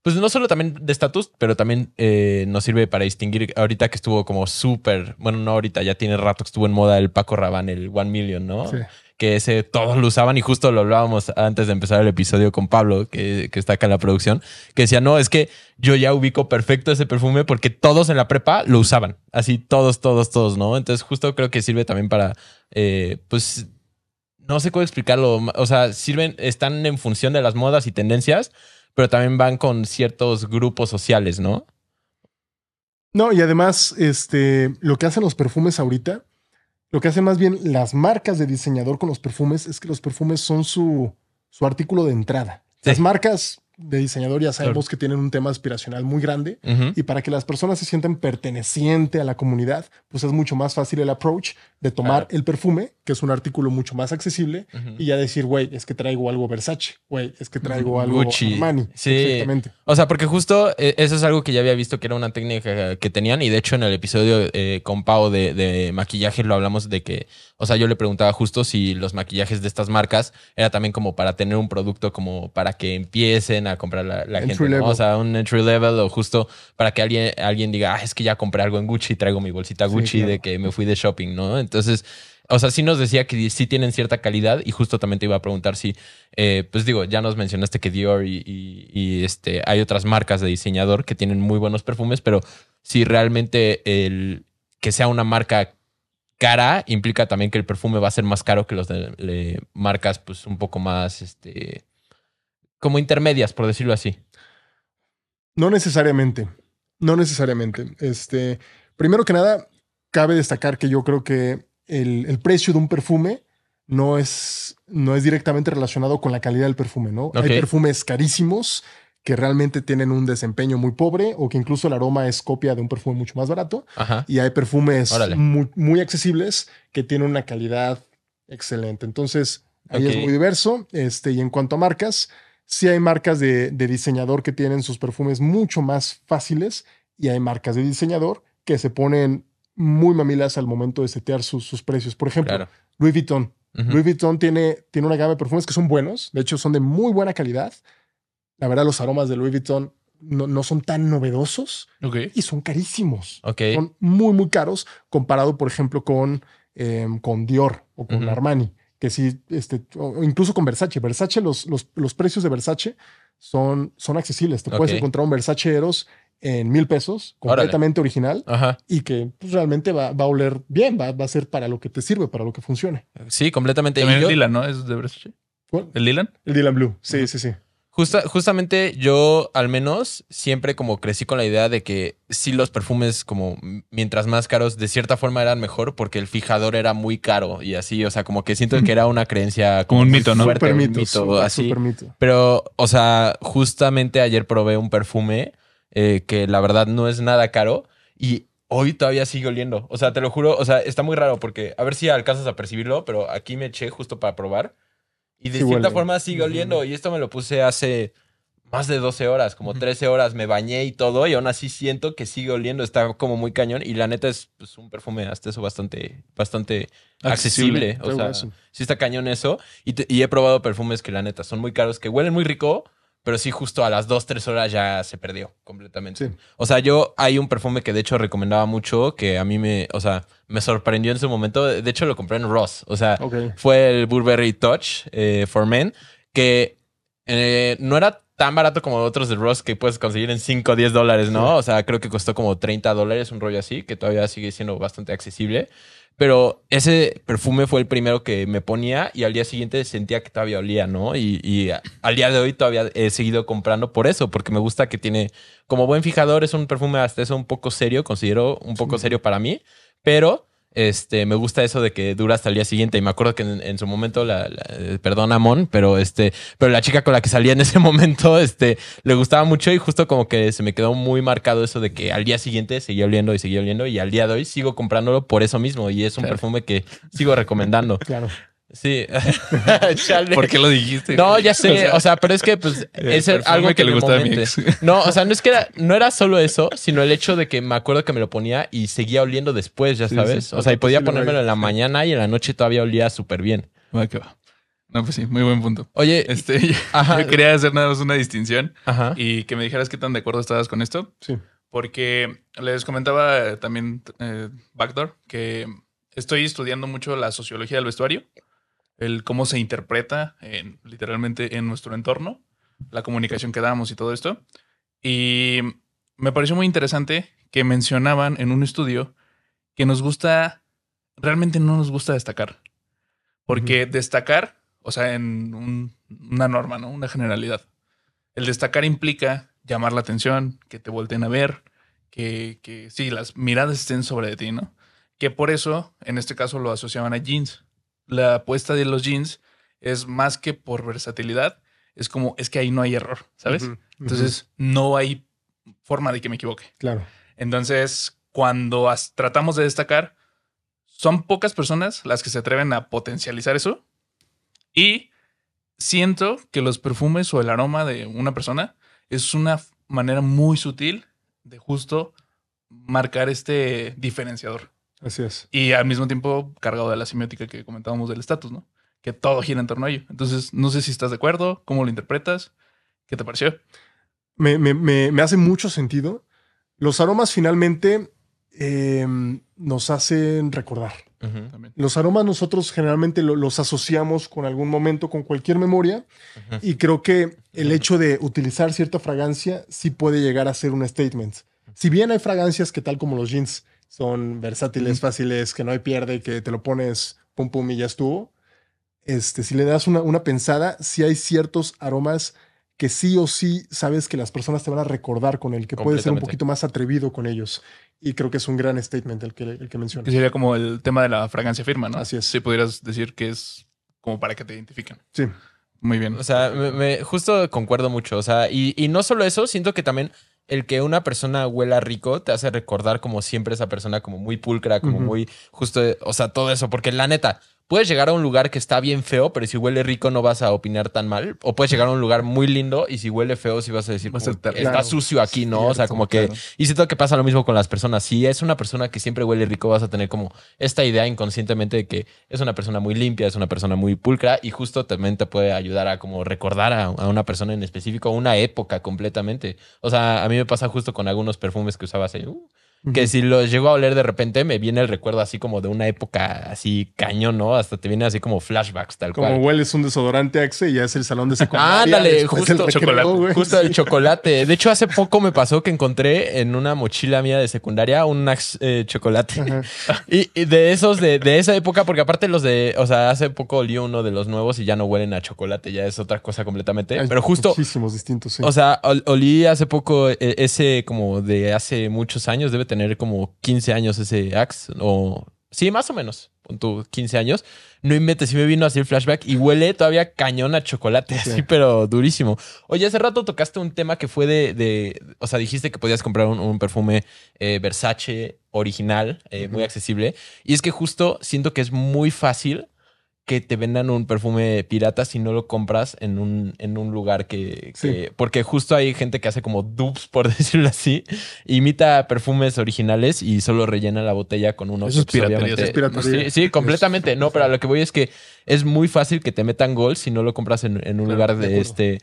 pues no solo también de estatus, pero también eh, nos sirve para distinguir ahorita que estuvo como súper, bueno, no ahorita, ya tiene rato que estuvo en moda el Paco Rabanne, el One Million, ¿no? Sí. que ese todos lo usaban y justo lo hablábamos antes de empezar el episodio con Pablo, que, que está acá en la producción, que decía, no, es que yo ya ubico perfecto ese perfume porque todos en la prepa lo usaban, así todos, todos, todos, ¿no? Entonces justo creo que sirve también para, eh, pues, no sé cómo explicarlo, o sea, sirven, están en función de las modas y tendencias, pero también van con ciertos grupos sociales, ¿no? No, y además, este, lo que hacen los perfumes ahorita, lo que hacen más bien las marcas de diseñador con los perfumes es que los perfumes son su, su artículo de entrada. Sí. Las marcas de diseñador ya sabemos Claro. que tienen un tema aspiracional muy grande y para que las personas se sientan perteneciente a la comunidad, pues es mucho más fácil el approach de tomar Claro. el perfume, que es un artículo mucho más accesible, y ya decir, güey, es que traigo algo Versace, güey, es que traigo algo Gucci. Armani. Sí. Exactamente. O sea, porque justo eh, eso es algo que ya había visto que era una técnica que tenían y de hecho en el episodio eh, con Pau de, de maquillaje lo hablamos de que, o sea, yo le preguntaba justo si los maquillajes de estas marcas era también como para tener un producto como para que empiecen a comprar la, la Entry gente, ¿no? O sea, un entry level o justo para que alguien, alguien diga, ah, es que ya compré algo en Gucci, traigo mi bolsita Sí, Gucci claro. de que me fui de shopping, ¿no? Entonces... O sea, sí nos decía que sí tienen cierta calidad y justo también te iba a preguntar si, eh, pues digo, ya nos mencionaste que Dior y, y- este, hay otras marcas de diseñador que tienen muy buenos perfumes, pero si realmente el que sea una marca cara implica también que el perfume va a ser más caro que los de le- marcas pues un poco más, este, como intermedias, por decirlo así. No necesariamente. No necesariamente. Este, primero que nada, cabe destacar que yo creo que el, el precio de un perfume no es, no es directamente relacionado con la calidad del perfume, ¿no? Hay perfumes carísimos que realmente tienen un desempeño muy pobre o que incluso el aroma es copia de un perfume mucho más barato. Ajá. Y hay perfumes muy, muy accesibles que tienen una calidad excelente. Entonces, ahí es muy diverso. Este, y en cuanto a marcas, sí hay marcas de, de diseñador que tienen sus perfumes mucho más fáciles y hay marcas de diseñador que se ponen muy mamilas al momento de setear sus, sus precios. Por ejemplo, Claro. Louis Vuitton. Ujú. Louis Vuitton tiene, tiene una gama de perfumes que son buenos, de hecho son de muy buena calidad. La verdad, los aromas de Louis Vuitton no, no son tan novedosos Ok. y son carísimos. Ok. Son muy, muy caros comparado, por ejemplo, con, em, con Dior o con Ujú. Armani, que sí, este, o incluso con Versace. Versace, los, los, los precios de Versace son, son accesibles. Te puedes Ok. encontrar un Versace Eros en mil pesos, Órale. completamente original, Ajá. y que pues, realmente va, va a oler bien, va, va a ser para lo que te sirve, para lo que funcione. Sí, completamente. Y También yo- el Dylan, ¿no? Es de. ¿El Dylan? El Dylan Blue. Sí, sí, sí. Justa- justamente yo, al menos, siempre como crecí con la idea de que sí los perfumes, como mientras más caros, de cierta forma eran mejor porque el fijador era muy caro y así, o sea, como que siento que era una creencia Como un muy mito, ¿no? fuerte, Super un mito, mito, super, así. super mito. Pero, o sea, justamente ayer probé un perfume eh, que la verdad no es nada caro y hoy todavía sigue oliendo. O sea, te lo juro, o sea, está muy raro porque a ver si alcanzas a percibirlo, pero aquí me eché justo para probar y de Sí cierta huele. forma sigue oliendo. Y esto me lo puse hace más de 12 horas, como 13 horas, me bañé y todo y aún así siento que sigue oliendo, está como muy cañón y la neta es pues, un perfume hasta eso bastante, bastante accesible. Accesible. O sea, sí está cañón eso. Y, te- y he probado perfumes que la neta son muy caros, que huelen muy rico, pero sí justo a las 2, 3 horas ya se perdió completamente. Sí. O sea, yo hay un perfume que de hecho recomendaba mucho, que a mí me, o sea, me sorprendió en su momento. De hecho lo compré en Ross. O sea, fue el Burberry Touch eh, for Men, que eh, no era tan barato como otros de Ross que puedes conseguir en 5 o 10 dólares, ¿no? Sí. O sea, creo que costó como 30 dólares, un rollo así, que todavía sigue siendo bastante accesible. Pero ese perfume fue el primero que me ponía y al día siguiente sentía que todavía olía, ¿no? Y, y al día de hoy todavía he seguido comprando por eso, porque me gusta que tiene como buen fijador, es un perfume hasta eso un poco serio, considero un poco Sí. serio para mí, pero este, me gusta eso de que dura hasta el día siguiente. Y me acuerdo que en, en su momento, la, la- eh, perdón, Amon, pero este, pero la chica con la que salía en ese momento, este, le gustaba mucho y justo como que se me quedó muy marcado eso de que al día siguiente seguía oliendo y seguía oliendo y al día de hoy sigo comprándolo por eso mismo y es un Claro. perfume que sigo recomendando. Claro. Sí. Chale. ¿Por qué lo dijiste? No, ya sé, O sea, o sea, pero es que pues el es algo que, que le gustaba a mi ex. No, o sea, no es que era, no era solo eso, sino el hecho de que me acuerdo que me lo ponía y seguía oliendo después, ya Sí, sabes. sí. O sea, y podía Sí, lo ponérmelo en la mañana y en la noche todavía olía súper bien. Va que va. No, pues sí, muy buen punto. Oye, Este, yo, ajá, yo quería hacer nada más una distinción ajá. y que me dijeras qué tan de acuerdo estabas con esto. Sí. Porque les comentaba eh, también eh, Backdoor que estoy estudiando mucho la sociología del vestuario, el cómo se interpreta en, literalmente en nuestro entorno, la comunicación que damos y todo esto. Y me pareció muy interesante que mencionaban en un estudio que nos gusta, realmente no nos gusta destacar. Porque destacar, o sea, en un- una norma, ¿no? Una generalidad. El destacar implica llamar la atención, que te volteen a ver, que, que sí, las miradas estén sobre de ti, ¿no? Que por eso, en este caso, lo asociaban a jeans. La apuesta de los jeans es más que por versatilidad, es como, es que ahí no hay error, ¿sabes? Entonces, no hay forma de que me equivoque. Claro. Entonces, cuando tratamos de destacar, son pocas personas las que se atreven a potencializar eso. Y siento que los perfumes o el aroma de una persona es una manera muy sutil de justo marcar este diferenciador. Así es. Y al mismo tiempo cargado de la semiótica que comentábamos del estatus, ¿no? Que todo gira en torno a ello. Entonces, no sé si estás de acuerdo, cómo lo interpretas, qué te pareció. Me, me- me- me hace mucho sentido. Los aromas finalmente eh, nos hacen recordar. Los aromas nosotros generalmente lo- los asociamos con algún momento, con cualquier memoria, y creo que el hecho de utilizar cierta fragancia sí puede llegar a ser un statement. Si bien hay fragancias que tal como los jeans son versátiles, fáciles, que no hay pierde, que te lo pones pum pum y ya estuvo, este, si le das una, una pensada, sí hay ciertos aromas que sí o sí sabes que las personas te van a recordar con el que puedes ser un poquito más atrevido con ellos. Y creo que es un gran statement el que, el que Que mencionas. sería como el tema de la fragancia firma, ¿no? Así es. Si pudieras decir que es como para que te identifiquen. Sí. Muy bien. O sea, me, me- justo concuerdo mucho. O sea, y, y no solo eso, siento que también el que una persona huela rico te hace recordar como siempre esa persona como muy pulcra, como muy justo, o sea, todo eso. Porque la neta, puedes llegar a un lugar que está bien feo, pero si huele rico no vas a opinar tan mal. O puedes llegar a un lugar muy lindo y si huele feo sí vas a decir, a está Claro. sucio aquí, ¿no? o sea, como que... claro. Y siento que pasa lo mismo con las personas. Si es una persona que siempre huele rico, vas a tener como esta idea inconscientemente de que es una persona muy limpia, es una persona muy pulcra y justo también te puede ayudar a como recordar a, a una persona en específico, una época completamente. O sea, a mí me pasa justo con algunos perfumes que usaba hace... uh, que si los llego a oler de repente, me viene el recuerdo así como de una época así cañón, ¿no? Hasta te viene así como flashbacks, tal Como cual. hueles un desodorante Axe y ya es el salón de secundaria. Ándale, el justo recreo, chocolate. Justo el chocolate. De hecho, hace poco me pasó que encontré en una mochila mía de secundaria un Axe, eh, chocolate. Y, y de esos, de, de esa época, porque aparte los de, o sea, hace poco olí uno de los nuevos y ya no huelen a chocolate, ya es otra cosa completamente. Hay Pero justo, Muchísimos distintos, sí. o sea, ol- olí hace poco eh, ese como de hace muchos años, debe tener como 15 años ese Axe, o sí, más o menos, pon tú 15 años. No inventes, sí me vino así el flashback y huele todavía cañón a chocolate, Sí. así, pero durísimo. Oye, hace rato tocaste un tema que fue de, de o sea, dijiste que podías comprar un, un perfume eh, Versace original, eh, muy accesible. Y es que justo siento que es muy fácil que te vendan un perfume pirata si no lo compras en un, en un lugar que, Sí. que- Porque justo hay gente que hace como dupes, por decirlo así. Imita perfumes originales y solo rellena la botella con uno. Eso es pues, piratería, es piratería. Sí, sí, completamente. No, pero a lo que voy es que es muy fácil que te metan gol si no lo compras en, en un Claro, lugar de de, este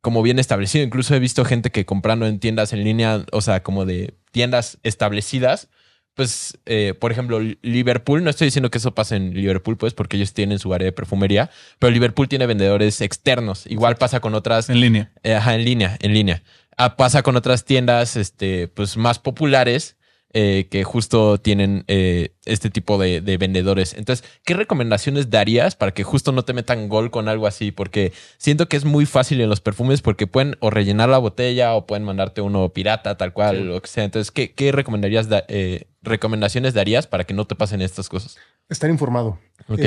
como bien establecido. Incluso he visto gente que comprando en tiendas en línea, o sea, como de tiendas establecidas, pues, eh, por ejemplo, Liverpool, no estoy diciendo que eso pase en Liverpool, pues, porque ellos tienen su área de perfumería, pero Liverpool tiene vendedores externos. Igual pasa con otras En línea. eh, ajá, en línea, en línea. Ah, pasa con otras tiendas, este, pues más populares eh, que justo tienen eh, este tipo de, de vendedores. Entonces, ¿qué recomendaciones darías para que justo no te metan gol con algo así? Porque siento que es muy fácil en los perfumes porque pueden o rellenar la botella o pueden mandarte uno pirata, tal cual, Sí. lo que sea. Entonces, ¿qué, qué recomendarías da- eh, recomendaciones darías para que no te pasen estas cosas? Estar informado. Ok.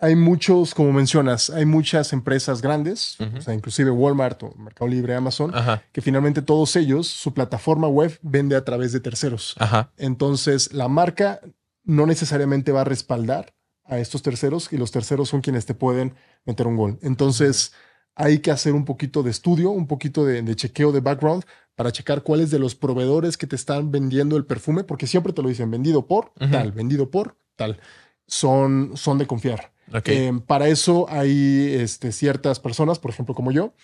Hay muchos, como mencionas, hay muchas empresas grandes, o sea, inclusive Walmart o Mercado Libre, Amazon, Ajá, que finalmente todos ellos, su plataforma web vende a través de terceros. ajá. Entonces, la marca no necesariamente va a respaldar a estos terceros y los terceros son quienes te pueden meter un gol. Entonces, hay que hacer un poquito de estudio, un poquito de, de chequeo de background para checar cuáles de los proveedores que te están vendiendo el perfume, porque siempre te lo dicen vendido por tal, vendido por tal, son, son de confiar. Eh, para eso hay este, ciertas personas, por ejemplo, como yo,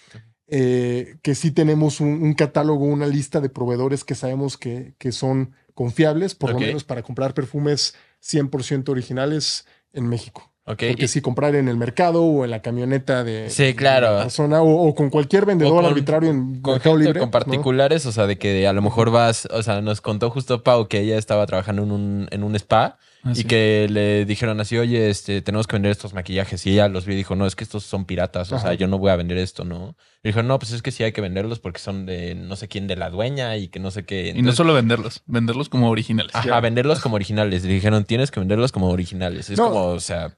eh, que sí tenemos un, un catálogo, una lista de proveedores que sabemos que, que son confiables, por lo menos para comprar perfumes 100% originales en México. ok. Porque Y- si comprar en el mercado o en la camioneta de, Sí, claro. de la persona o, o con cualquier vendedor con- arbitrario en con, Mercado gente, Libre. con ¿no? particulares, o sea, de que a lo mejor vas, o sea, nos contó justo Pau que ella estaba trabajando en un, en un spa Ah, y sí. que le dijeron así, oye, este, tenemos que vender estos maquillajes. Y ella los vio y dijo, no, es que estos son piratas, o sea, yo no voy a vender esto, ¿no? Le dijeron, no, pues es que sí hay que venderlos porque son de no sé quién de la dueña y que no sé qué. Y no solo venderlos, venderlos como originales. Ajá, venderlos como originales. Le dijeron, tienes que venderlos como originales. Es No. como, o sea,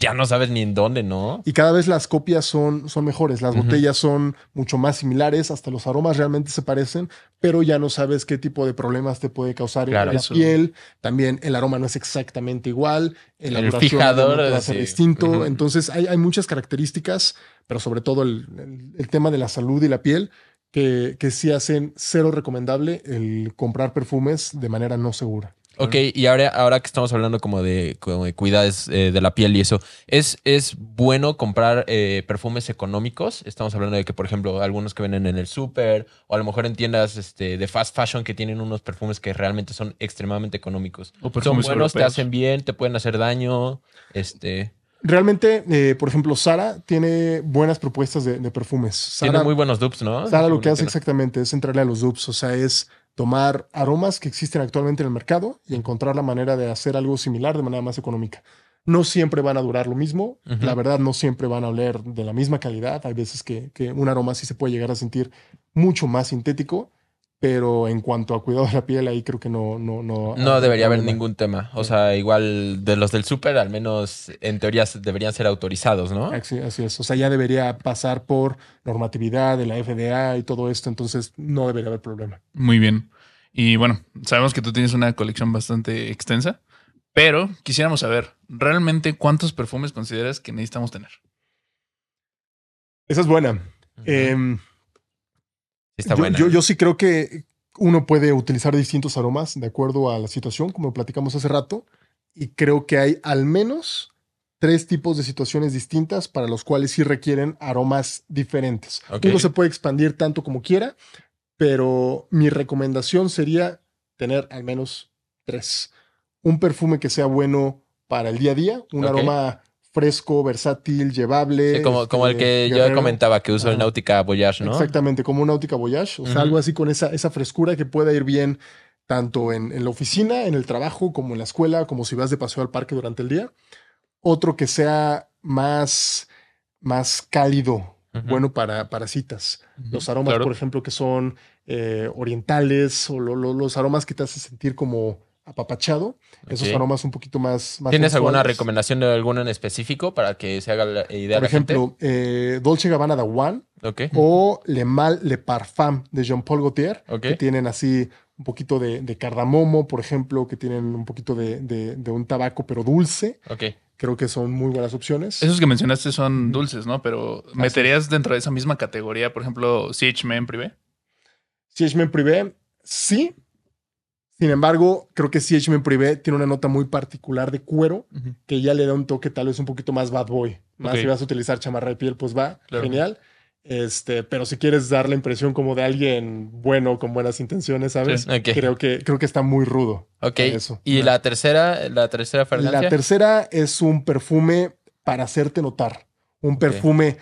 ya no sabes ni en dónde, ¿no? Y cada vez las copias son, son mejores, las botellas son mucho más similares, hasta los aromas realmente se parecen, pero ya no sabes qué tipo de problemas te puede causar en la eso. piel. También el aroma no es exactamente igual, El elaboración fijador, obviamente va a ser sí. distinto. Entonces hay, hay muchas características, pero sobre todo el, el- el tema de la salud y la piel, que, que sí hacen cero recomendable el comprar perfumes de manera no segura. Ok, y ahora, ahora que estamos hablando como de, como de cuidados eh, de la piel y eso, ¿es, es bueno comprar eh, perfumes económicos? Estamos hablando de que, por ejemplo, algunos que venden en el súper o a lo mejor en tiendas este, de fast fashion que tienen unos perfumes que realmente son extremadamente económicos. O Son buenos, te hacen bien, te pueden hacer daño. Este, Realmente, eh, por ejemplo, Sara tiene buenas propuestas de, de perfumes. tiene Sara- muy buenos dupes, ¿no? Sara lo que hace exactamente es entrarle a los dupes, o sea, es tomar aromas que existen actualmente en el mercado y encontrar la manera de hacer algo similar de manera más económica. No siempre van a durar lo mismo, la verdad no siempre van a oler de la misma calidad, hay veces que, que un aroma sí se puede llegar a sentir mucho más sintético, pero en cuanto a cuidado de la piel ahí creo que no... No, no, No debería haber ningún tema. O sea, igual de los del súper, al menos en teoría deberían ser autorizados, ¿no? Así, así es, o sea, ya debería pasar por normatividad de la FDA y todo esto, entonces no debería haber problema. Muy bien. Y bueno, sabemos que tú tienes una colección bastante extensa, Pero quisiéramos saber, ¿realmente cuántos perfumes consideras que necesitamos tener? Esa es buena. Sí está yo, buena. yo- yo sí creo que uno puede utilizar distintos aromas de acuerdo a la situación, como platicamos hace rato, y creo que hay al menos tres tipos de situaciones distintas para los cuales sí requieren aromas diferentes. Uno se puede expandir tanto como quiera, pero mi recomendación sería tener al menos tres. Un perfume que sea bueno para el día a día, un aroma fresco, versátil, llevable. Sí, como, como el este, que yo comentaba que uso el Ajá. Nautica Voyage, ¿no? Exactamente, como un Nautica Voyage, o sea, algo así con esa, esa frescura que pueda ir bien tanto en, en la oficina, en el trabajo, como en la escuela, como si vas de paseo al parque durante el día. Otro que sea más, más cálido, bueno para, para citas. Los aromas, Claro. por ejemplo, que son eh, orientales o lo- lo- los aromas que te hacen sentir como apapachado. Esos aromas un poquito más... más ¿Tienes alguna recomendación de alguno en específico para que se haga la idea Por ejemplo, eh, Dolce Gabbana The One Ok. o Le Mal Le Parfum de Jean-Paul Gaultier, Ok. que tienen así un poquito de, de cardamomo, por ejemplo, que tienen un poquito de, de- de un tabaco, pero dulce. Ok. Creo que son muy buenas opciones. Esos que mencionaste son dulces, ¿no? Pero ¿meterías dentro de esa misma categoría, por ejemplo, CH Men Privé? CH Men Privé, sí. Sin embargo, creo que CH Men Privé tiene una nota muy particular de cuero que ya le da un toque tal vez un poquito más bad boy. Más si vas a utilizar chamarra de piel, pues va, Claro. genial. Este, pero si quieres dar la impresión como de alguien bueno, con buenas intenciones, ¿sabes? Sí. Creo que, creo que está muy rudo. Ok. eso. ¿Y la tercera, la tercera fragancia? La tercera es un perfume para hacerte notar. Un perfume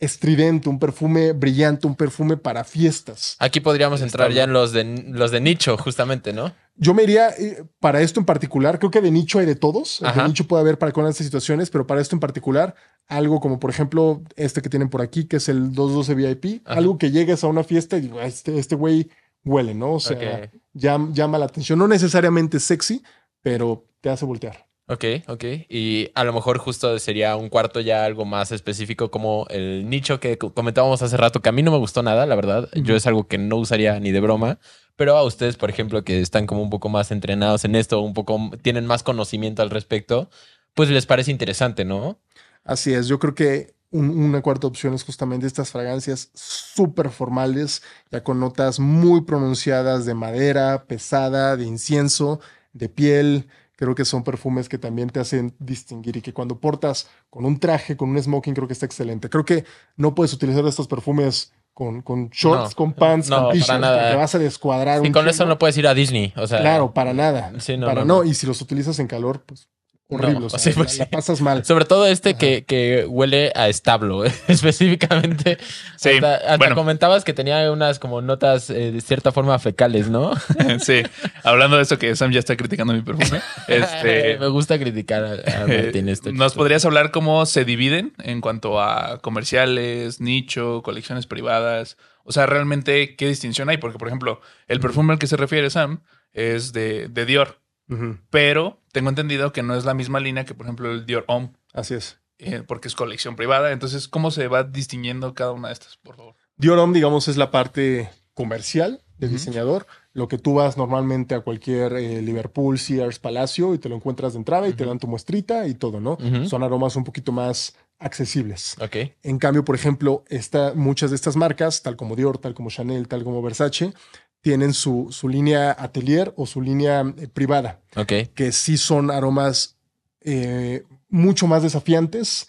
estridente, un perfume brillante, un perfume para fiestas. Aquí podríamos entrar ya en los de los de nicho, justamente, ¿no? Yo me iría eh, para esto en particular, creo que de nicho hay de todos. Ajá. De nicho puede haber para con estas situaciones, pero para esto en particular, algo como por ejemplo este que tienen por aquí, que es el 212 VIP, Ajá. algo que llegues a una fiesta y digo, "Ah, este este güey huele, ¿no? O sea, Ok. llam- llama la atención. No necesariamente sexy, pero te hace voltear. Ok, ok. Y a lo mejor justo sería un cuarto ya algo más específico como el nicho que co- comentábamos hace rato, que a mí no me gustó nada, la verdad. Yo es algo que no usaría ni de broma. Pero a ustedes, por ejemplo, que están como un poco más entrenados en esto, un poco tienen más conocimiento al respecto, pues les parece interesante, ¿no? Así es, yo creo que un- una cuarta opción es justamente estas fragancias súper formales, ya con notas muy pronunciadas de madera, pesada, de incienso, de piel. Creo que son perfumes que también te hacen distinguir y que cuando portas con un traje, con un smoking, creo que está excelente. Creo que no puedes utilizar estos perfumes con, con shorts, No, con pants, no, con para t-shirts, nada. porque vas a descuadrar. Y con eso no puedes ir a Disney. O sea, Claro, para nada. Sí, no, para no. Y si los utilizas en calor, pues horrible. No, o sea, sí, pues la- la sí. pasas mal. Sobre todo este que, que huele a establo, específicamente. Sí, Hasta, hasta bueno. comentabas que tenía unas como notas eh, de cierta forma fecales, ¿no? sí. Hablando de esto que Sam ya está criticando mi perfume. Este, Me gusta criticar a, a Eh, Martín. este ¿Nos podrías hablar cómo se dividen en cuanto a comerciales, nicho, colecciones privadas? O sea, realmente, ¿qué distinción hay? Porque, por ejemplo, el perfume al que se refiere Sam es de, de Dior, Ujú, pero tengo entendido que no es la misma línea que, por ejemplo, el Dior Homme, Así es. eh, porque es colección privada. Entonces, ¿cómo se va distinguiendo cada una de estas, por favor? Dior Homme, digamos, es la parte comercial del diseñador. Lo que tú vas normalmente a cualquier eh, Liverpool, Sears, Palacio y te lo encuentras de entrada y te dan tu muestrita y todo, ¿no? Son aromas un poquito más accesibles. Ok. En cambio, por ejemplo, esta, muchas de estas marcas, tal como Dior, tal como Chanel, tal como Versace, tienen su, su línea atelier o su línea eh, privada, Ok. que sí son aromas eh, mucho más desafiantes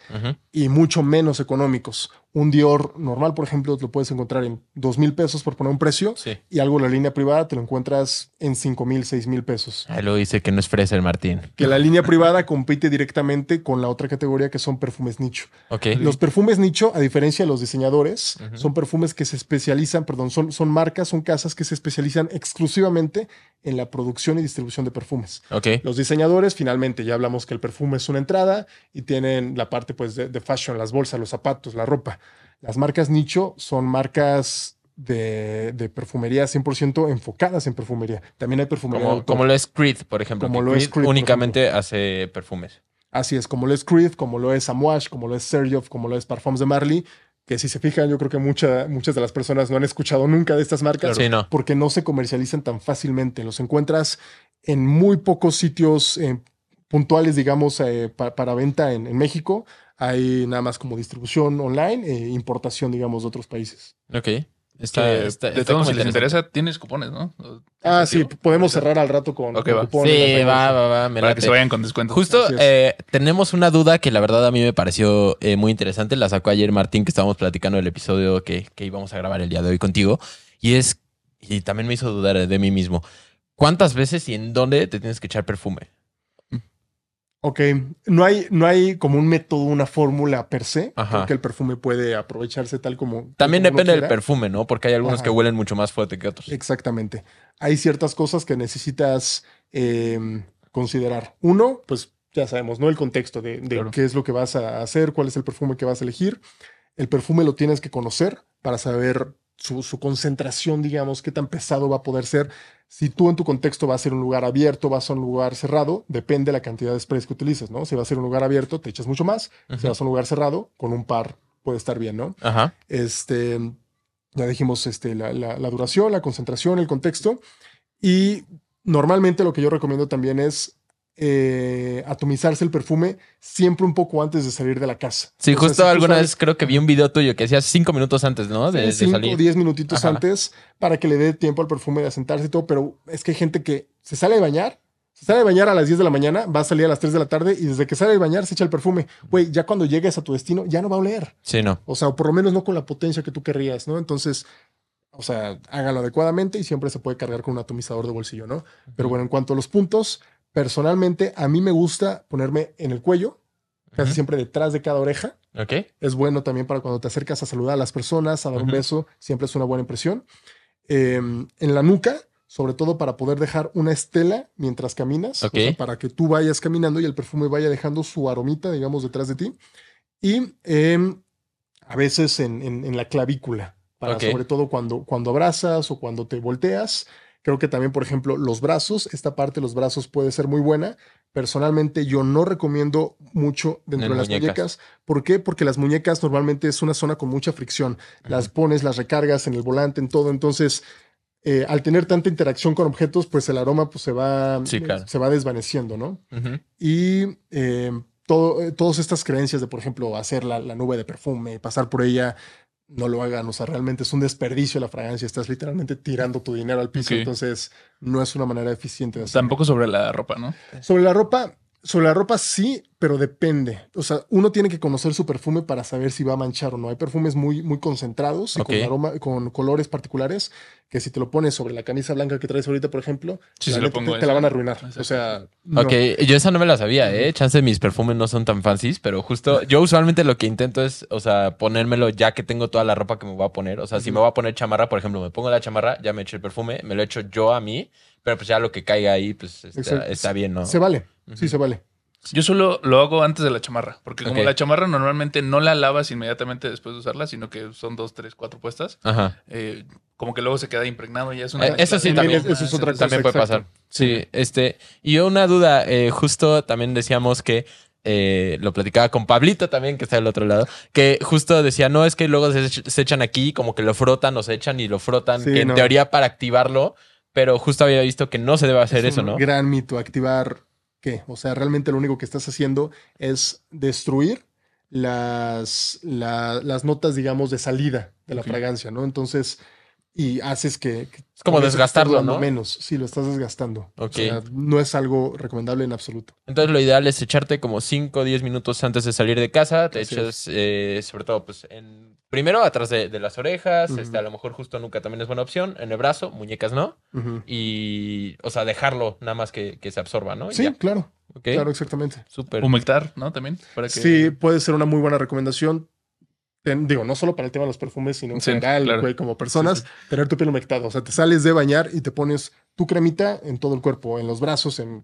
y mucho menos económicos. Un Dior normal, por ejemplo, lo puedes encontrar en dos mil pesos por poner un precio Sí. y algo la línea privada te lo encuentras en cinco mil, seis mil pesos. Ahí lo dice que no es fresa el Martín. Que la línea privada compite directamente con la otra categoría que son perfumes nicho. Ok. Los perfumes nicho, a diferencia de los diseñadores, son perfumes que se especializan, perdón, son, son marcas, son casas que se especializan exclusivamente en la producción y distribución de perfumes. Ok. Los diseñadores, finalmente, ya hablamos que el perfume es una entrada y tienen la parte pues, de, de fashion, las bolsas, los zapatos, la ropa. Las marcas nicho son marcas de, de perfumería 100% enfocadas en perfumería. También hay perfumería. Como, lo es Creed, por ejemplo. Como lo es Creed, únicamente hace perfumes. Así es, como lo es Creed, como lo es Amouage, como lo es Sergioff, como lo es Parfums de Marley, que si se fijan, yo creo que mucha- muchas de las personas no han escuchado nunca de estas marcas Sí, no. porque no se comercializan tan fácilmente. Los encuentras en muy pocos sitios eh, puntuales, digamos, eh, pa- para venta en, en México. Hay nada más como distribución online e importación, digamos, de otros países. Ok. Está, Que, está- de como si les interesa, tienes cupones, ¿no? Ah, sí, podemos cerrar al rato con, Ok, con va. cupones, Sí, va, va, va. me Para que se vayan con descuento. Justo eh, tenemos una duda que la verdad a mí me pareció eh, muy interesante. La sacó ayer Martín, que estábamos platicando del episodio que, que íbamos a grabar el día de hoy contigo. Y es, y también me hizo dudar de mí mismo. ¿Cuántas veces y en dónde te tienes que echar perfume? Ok, no hay, no hay como un método, una fórmula per se, Ajá. porque el perfume puede aprovecharse tal como... También como depende del perfume, ¿no? Porque hay algunos Ajá. que huelen mucho más fuerte que otros. Exactamente. Hay ciertas cosas que necesitas eh, considerar. Uno, pues ya sabemos, ¿no? El contexto de, de Claro. qué es lo que vas a hacer, cuál es el perfume que vas a elegir. El perfume lo tienes que conocer para saber su, su concentración, digamos, qué tan pesado va a poder ser. Si tú en tu contexto va a ser un lugar abierto, vas a un lugar cerrado, depende de la cantidad de sprays que utilices, ¿no? Si va a ser un lugar abierto, te echas mucho más. Si vas a un lugar cerrado, con un par puede estar bien, ¿no? Ajá. Este, ya dijimos este, la, la- la duración, la concentración, el contexto. Y normalmente lo que yo recomiendo también es eh, atomizarse el perfume siempre un poco antes de salir de la casa. Sí, O sea, justo si alguna sabes- vez creo que vi un video tuyo que hacías cinco minutos antes, ¿no? De, cinco o salir. diez minutitos Ajá. antes para que le dé tiempo al perfume de asentarse y todo, pero es que hay gente que se sale de bañar, se sale de bañar a las 10 de la mañana, va a salir a las 3 de la tarde y desde que sale de bañar se echa el perfume. Güey, ya cuando llegues a tu destino ya no va a oler. Sí, no. O sea, o por lo menos no con la potencia que tú querrías, ¿no? Entonces, o sea, háganlo adecuadamente y siempre se puede cargar con un atomizador de bolsillo, ¿no? Pero bueno, en cuanto a los puntos, personalmente a mí me gusta ponerme en el cuello, casi siempre detrás de cada oreja. Es bueno también para cuando te acercas a saludar a las personas, a dar un beso, siempre es una buena impresión. Eh, en la nuca, sobre todo para poder dejar una estela mientras caminas, o Ok. sea, para que tú vayas caminando y el perfume vaya dejando su aromita, digamos, detrás de ti. Y em, a veces en, en- en la clavícula, para sobre todo cuando, cuando abrazas o cuando te volteas. Creo que también, por ejemplo, los brazos, esta parte de los brazos puede ser muy buena. Personalmente, yo no recomiendo mucho dentro En de las muñecas. muñecas. ¿Por qué? Porque las muñecas normalmente es una zona con mucha fricción. Las pones, las recargas en el volante, en todo. Entonces, eh, al tener tanta interacción con objetos, pues el aroma pues, se, va, Sí, claro. se va desvaneciendo, ¿no? Y eh, todo, eh, todas estas creencias de, por ejemplo, hacer la, la nube de perfume, pasar por ella, no lo hagan. O sea, realmente es un desperdicio la fragancia. Estás literalmente tirando tu dinero al piso. Entonces, no es una manera eficiente de hacerlo. Tampoco sobre la ropa, ¿no? Sobre la ropa, sobre la ropa sí, pero depende. O sea, uno tiene que conocer su perfume para saber si va a manchar o no. Hay perfumes muy, muy concentrados y con aroma, con colores particulares que si te lo pones sobre la camisa blanca que traes ahorita, por ejemplo, Sí, se lo pongo te, te la van a arruinar. Exacto. O sea, no. Ok, yo esa no me la sabía, ¿eh? Chance mis perfumes no son tan fancies, pero justo yo usualmente lo que intento es, o sea, ponérmelo ya que tengo toda la ropa que me voy a poner. O sea, si me voy a poner chamarra, por ejemplo, me pongo la chamarra, ya me echo el perfume, me lo echo yo a mí, pero pues ya lo que caiga ahí, pues está, está bien, ¿no? Se vale. Sí, se vale. Yo solo lo hago antes de la chamarra, porque como la chamarra normalmente no la lavas inmediatamente después de usarla, sino que son dos, tres, cuatro puestas, Ajá. eh, como que luego se queda impregnado y ya es una... Eh, eso sí, también- eso es otra cosa. También puede exacto. pasar. Sí, este. Y yo una duda, eh, justo también decíamos que eh, lo platicaba con Pablito también, que está del otro lado, que justo decía, no, es que luego se, ech- se echan aquí, como que lo frotan o se echan y lo frotan, Sí, que en teoría para activarlo, pero justo había visto que no se debe hacer Es eso, un ¿no? Gran mito, activar qué. O sea, realmente lo único que estás haciendo es destruir las, la- las notas, digamos, de salida de la fragancia, ¿no? Entonces, y haces que... que Es como desgastarlo, ¿no? Menos, sí, lo estás desgastando. Ok. O sea, no es algo recomendable en absoluto. Entonces lo ideal es echarte como 5 o 10 minutos antes de salir de casa, te Así echas eh, sobre todo pues en... Primero atrás de, de las orejas, este, a lo mejor justo nunca también es buena opción, en el brazo, muñecas no, y, o sea, dejarlo nada más que, que se absorba, ¿no? Y Sí, ya. claro, claro, exactamente. súper. Humectar, ¿no? También. Para que... Sí, puede ser una muy buena recomendación. Ten- digo, no solo para el tema de los perfumes, sino en Sí, general, claro. güey, como personas, Sí, tener tu piel humectada. O sea, te sales de bañar y te pones tu cremita en todo el cuerpo, en los brazos, en.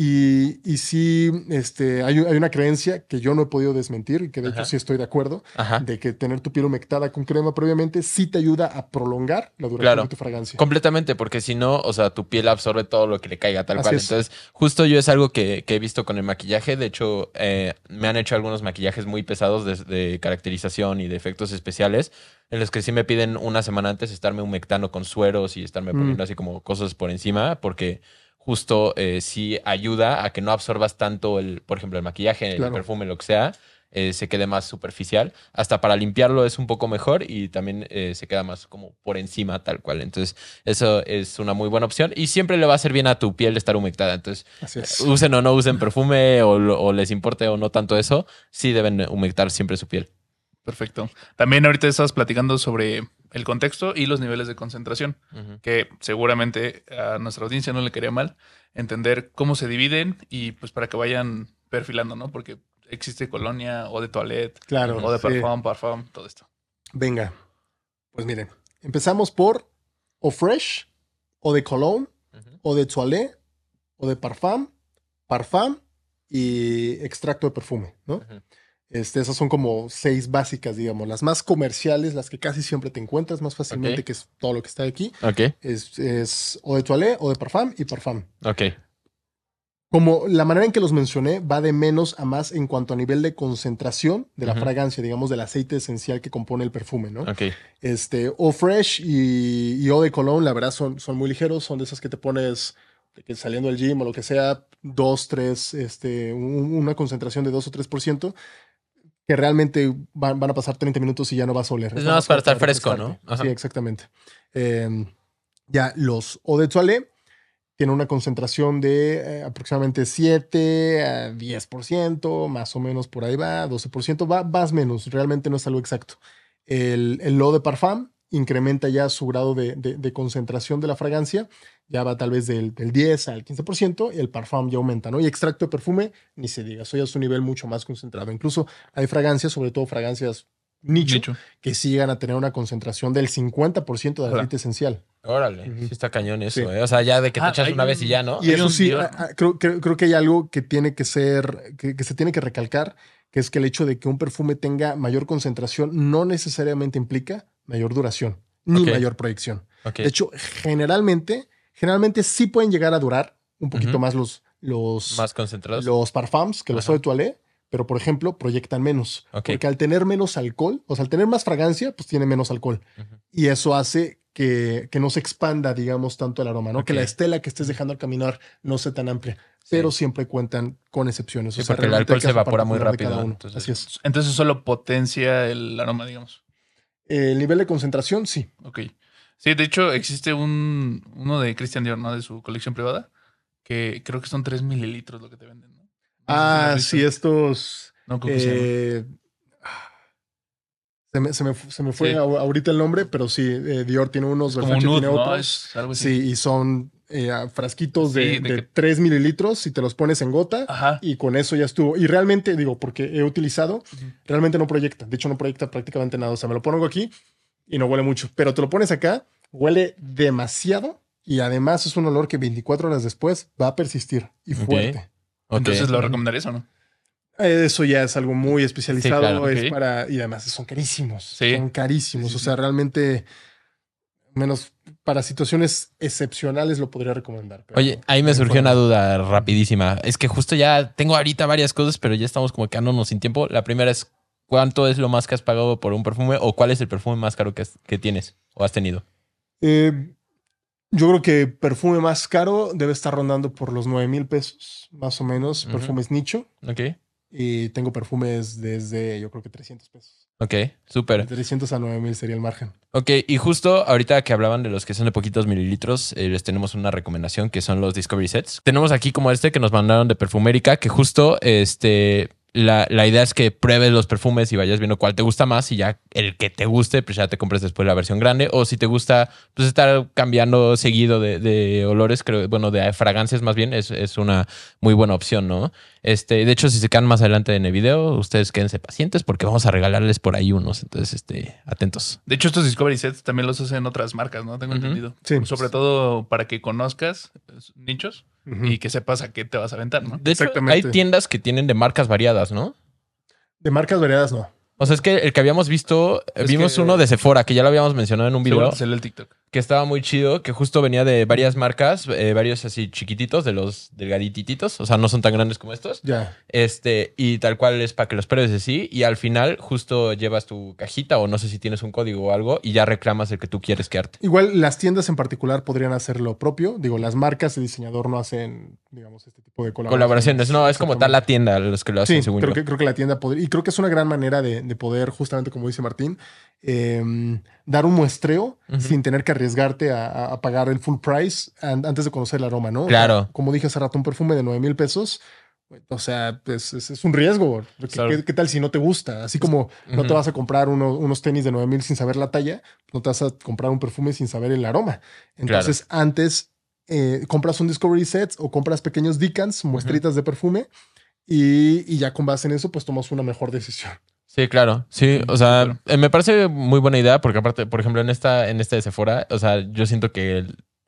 Y, y sí, este, hay, hay una creencia que yo no he podido desmentir y que de Ajá. hecho sí estoy de acuerdo, Ajá. de que tener tu piel humectada con crema previamente sí te ayuda a prolongar la duración Claro. de tu fragancia. Completamente, porque si no, o sea, tu piel absorbe todo lo que le caiga tal Así cual. es. Entonces, justo yo es algo que, que he visto con el maquillaje. De hecho, eh, me han hecho algunos maquillajes muy pesados de, de caracterización y de efectos especiales, en los que sí me piden una semana antes estarme humectando con sueros y estarme Mm. poniendo así como cosas por encima, porque justo eh, sí ayuda a que no absorbas tanto el, por ejemplo, el maquillaje, Claro. el perfume, lo que sea, eh, se quede más superficial. Hasta para limpiarlo es un poco mejor y también eh, se queda más como por encima, tal cual. Entonces, eso es una muy buena opción y siempre le va a hacer bien a tu piel estar humectada. Entonces, Así es. usen o no usen perfume o, o les importe o no tanto eso, sí deben humectar siempre su piel. Perfecto. También ahorita estabas platicando sobre el contexto y los niveles de concentración, que seguramente a nuestra audiencia no le quería mal entender cómo se dividen y pues para que vayan perfilando, ¿no? Porque existe colonia o de toilette Claro. o de sí. parfum, parfum, todo esto. Venga. Pues miren, empezamos por o fresh, o de cologne, o de toilette, o de parfum, parfum y extracto de perfume, ¿no? Este, esas son como seis básicas, digamos. Las más comerciales, las que casi siempre te encuentras más fácilmente, que es todo lo que está aquí, Ok, es, es o de toilette, o de parfum y parfum. ok. Como la manera en que los mencioné va de menos a más en cuanto a nivel de concentración de la fragancia, digamos, del aceite esencial que compone el perfume, ¿no? Ok. Este, o fresh y, y o de cologne, la verdad, son, son muy ligeros, son de esas que te pones saliendo del gym o lo que sea, dos, tres, este, un- una concentración de 2 o 3%, que realmente van, van a pasar 30 minutos y ya no vas a oler. Es nada más para estar fresco. ¿no? Ajá. Sí, exactamente. Eh, ya los eau de toilette tienen una concentración de eh, aproximadamente 7 a 10%, más o menos por ahí va, 12%, va más menos, realmente no es algo exacto. El, el eau de parfum incrementa ya su grado de, de- de concentración de la fragancia, ya va tal vez del, del 10 al 15%, y el parfum ya aumenta, ¿no? Y extracto de perfume, ni se diga, eso ya es un nivel mucho más concentrado. Incluso hay fragancias, sobre todo fragancias nicho, Nicho. que sí llegan a tener una concentración del 50% de aceite esencial. Órale, sí está cañón eso, Sí. ¿eh? O sea, ya de que te Ah, echas una vez y ya, ¿no? Y eso sí, Dior, a- a- creo, creo- creo que hay algo que tiene que ser, que, que se tiene que recalcar, que es que el hecho de que un perfume tenga mayor concentración no necesariamente implica mayor duración ni mayor proyección. De hecho, generalmente, generalmente sí pueden llegar a durar un poquito más los, los, Más concentrados. los parfums que los eau de toilette, pero por ejemplo, proyectan menos. Ok. Porque al tener menos alcohol, o sea, al tener más fragancia, pues tiene menos alcohol. Y eso hace que, que no se expanda, digamos, tanto el aroma, ¿no? Que la estela que estés dejando al caminar no sea tan amplia. Pero siempre cuentan con excepciones. Sí, o sea, porque el alcohol se evapora muy rápido, entonces- Así es. Entonces solo potencia el aroma, digamos. El nivel de concentración, sí. Ok. Sí, de hecho existe un uno de Christian Dior, ¿no? De su colección privada, que creo que son 3 mililitros lo que te venden, ¿no? Ah, sí, estos. No, ¿cómo eh, se, me, se me se me fue Sí. ahorita el nombre, pero sí, eh, Dior tiene unos, Versace tiene ¿no? otros. Sí, y son eh, frasquitos de, Sí, de de que- 3 mililitros y te los pones en gota. Ajá. Y con eso ya estuvo. Y realmente, digo, porque he utilizado, realmente no proyecta. De hecho, no proyecta prácticamente nada. O sea, me lo pongo aquí y no huele mucho. Pero te lo pones acá, huele demasiado. Y además es un olor que 24 horas después va a persistir y fuerte. Entonces lo recomendarías o no? Eso ya es algo muy especializado. Sí, claro, es para, y además son carísimos. Sí. Son carísimos. Sí, sí, o sea, realmente, menos para situaciones excepcionales lo podría recomendar. pero- Oye, ahí me surgió una duda rapidísima. Es que justo ya tengo ahorita varias cosas, pero ya estamos como quedándonos sin tiempo. La primera es, ¿cuánto es lo más que has pagado por un perfume? ¿O cuál es el perfume más caro que, has- que tienes o has tenido? Eh, yo creo que perfume más caro debe estar rondando por los 9 mil pesos, más o menos. Ujú. Perfumes nicho. Ok. Y tengo perfumes desde, yo creo que 300 pesos. Ok, De súper. 300 a 9 mil sería el margen. Ok, y justo ahorita que hablaban de los que son de poquitos mililitros, eh, les tenemos una recomendación que son los Discovery Sets. Tenemos aquí como este que nos mandaron de Perfumérica, que justo este, la, la idea es que pruebes los perfumes y vayas viendo cuál te gusta más y ya el que te guste, pues ya te compres después la versión grande. O si te gusta, pues estar cambiando seguido de, de olores, creo, bueno, de fragancias más bien, es, es una muy buena opción, ¿no? Este, de hecho, si se quedan más adelante en el video, ustedes quédense pacientes porque vamos a regalarles por ahí unos. Entonces, este, atentos. De hecho, estos Discovery Sets también los hacen otras marcas, ¿no? Tengo entendido. Sí. Sobre todo para que conozcas eh, nichos y que sepas a qué te vas a aventar, ¿no? De hecho, Exactamente. hay tiendas que tienen de marcas variadas, ¿no? De marcas variadas, no. O sea, es que el que habíamos visto, Es vimos que- uno de Sephora, que ya lo habíamos mencionado en un video. salió el TikTok. Que estaba muy chido, que justo venía de varias marcas, eh, varios así chiquititos, de los delgadititos, o sea, no son tan grandes como estos. Ya. Este, y tal cual es para que los pruebes así, y al final justo llevas tu cajita o no sé si tienes un código o algo y ya reclamas el que tú quieres quedarte. Igual las tiendas en particular podrían hacer lo propio. Digo, las marcas de diseñador no hacen, digamos, este tipo de colaboraciones. Colaboraciones, no, es como tal la tienda los que lo hacen, Sí, según creo yo. que, creo que la tienda podría. Y creo que es una gran manera de, de poder, justamente como dice Martín, eh, dar un muestreo Ujú. sin tener que arriesgarte a, pagar el full price an- antes de conocer el aroma, ¿no? Claro. Como dije hace rato, un perfume de 9 mil pesos. O sea, pues, es, es un riesgo. ¿Qué, Claro. qué- qué tal si no te gusta? Así como no te vas a comprar uno- unos tenis de 9 mil sin saber la talla, no te vas a comprar un perfume sin saber el aroma. Entonces, antes eh, compras un Discovery Set o compras pequeños decants, muestritas de perfume, y, y ya con base en eso, pues tomas una mejor decisión. Sí, claro. Sí, o sea, eh, me parece muy buena idea porque aparte, por ejemplo, en esta, en esta de Sephora, o sea, yo siento que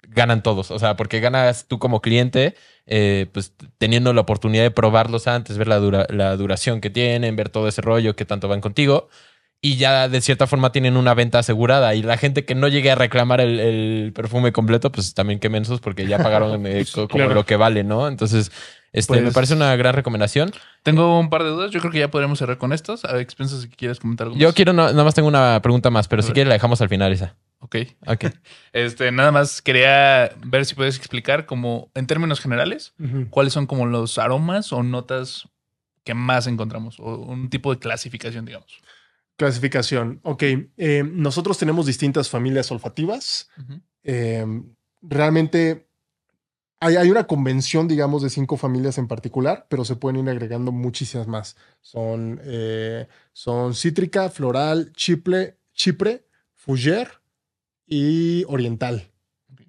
ganan todos. O sea, porque ganas tú como cliente, eh, pues teniendo la oportunidad de probarlos antes, ver la, dura- la duración que tienen, ver todo ese rollo que tanto van contigo. Y ya de cierta forma tienen una venta asegurada. Y la gente que no llegue a reclamar el, el perfume completo, pues también qué mensos porque ya pagaron eh, co- como Claro. lo que vale, ¿no? Entonces, este, me Pues- parece una gran recomendación. Tengo un par de dudas. Yo creo que ya podremos cerrar con estos. A ver, expensas si quieres comentar algo Yo más. quiero, no- nada más tengo una pregunta más, pero A si ver. quieres la dejamos al final esa. Ok. Ok. Este, nada más quería ver si puedes explicar como en términos generales cuáles son como los aromas o notas que más encontramos o un tipo de clasificación, digamos. Clasificación. Ok. eh, nosotros tenemos distintas familias olfativas. Eh, realmente hay, hay una convención, digamos, de cinco familias en particular, pero se pueden ir agregando muchísimas más. Son, eh, son cítrica, floral, chiple, chipre, fougère y oriental.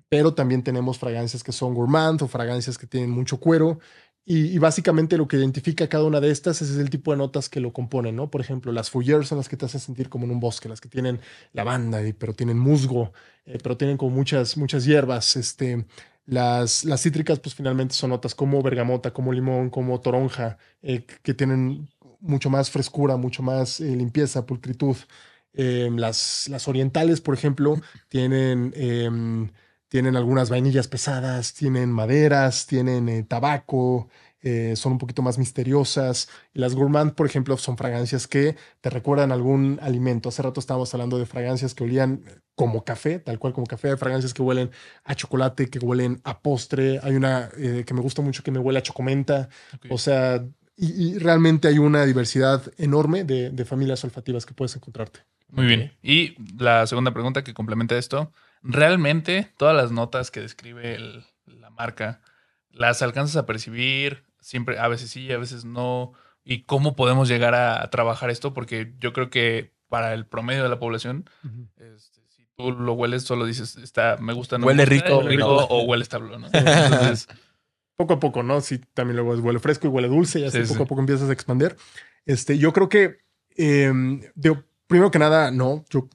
Pero también tenemos fragancias que son gourmand o fragancias que tienen mucho cuero. Y, y básicamente lo que identifica cada una de estas es el tipo de notas que lo componen, ¿no? Por ejemplo, las fougères son las que te hacen sentir como en un bosque, las que tienen lavanda, pero tienen musgo, eh, pero tienen como muchas, muchas hierbas. Este, las, las cítricas, pues finalmente son notas como bergamota, como limón, como toronja, eh, que tienen mucho más frescura, mucho más eh, limpieza, pulcritud. Eh, las, las orientales, por ejemplo, tienen, em, tienen algunas vainillas pesadas, tienen maderas, tienen eh, tabaco, eh, son un poquito más misteriosas. Y las gourmand, por ejemplo, son fragancias que te recuerdan algún alimento. Hace rato estábamos hablando de fragancias que olían como café, tal cual como café. Hay fragancias que huelen a chocolate, que huelen a postre. Hay una eh, que me gusta mucho que me huele a chocomenta. O sea, y, y realmente hay una diversidad enorme de, de familias olfativas que puedes encontrarte. Muy bien. Y la segunda pregunta que complementa esto, ¿realmente todas las notas que describe el- la marca las alcanzas a percibir? Siempre, a veces sí, a veces no. ¿Y cómo podemos llegar a, a trabajar esto? Porque yo creo que para el promedio de la población, este, si tú lo hueles, solo dices, está, me gusta, no me Huele gusta, rico, huele rico no. o huele establo, ¿no? Entonces, poco a poco, ¿no? Sí, también luego es huele fresco y huele dulce y así Sí, poco sí. a poco empiezas a expandir. Este, yo creo que, eh, digo, primero que nada, no, yo,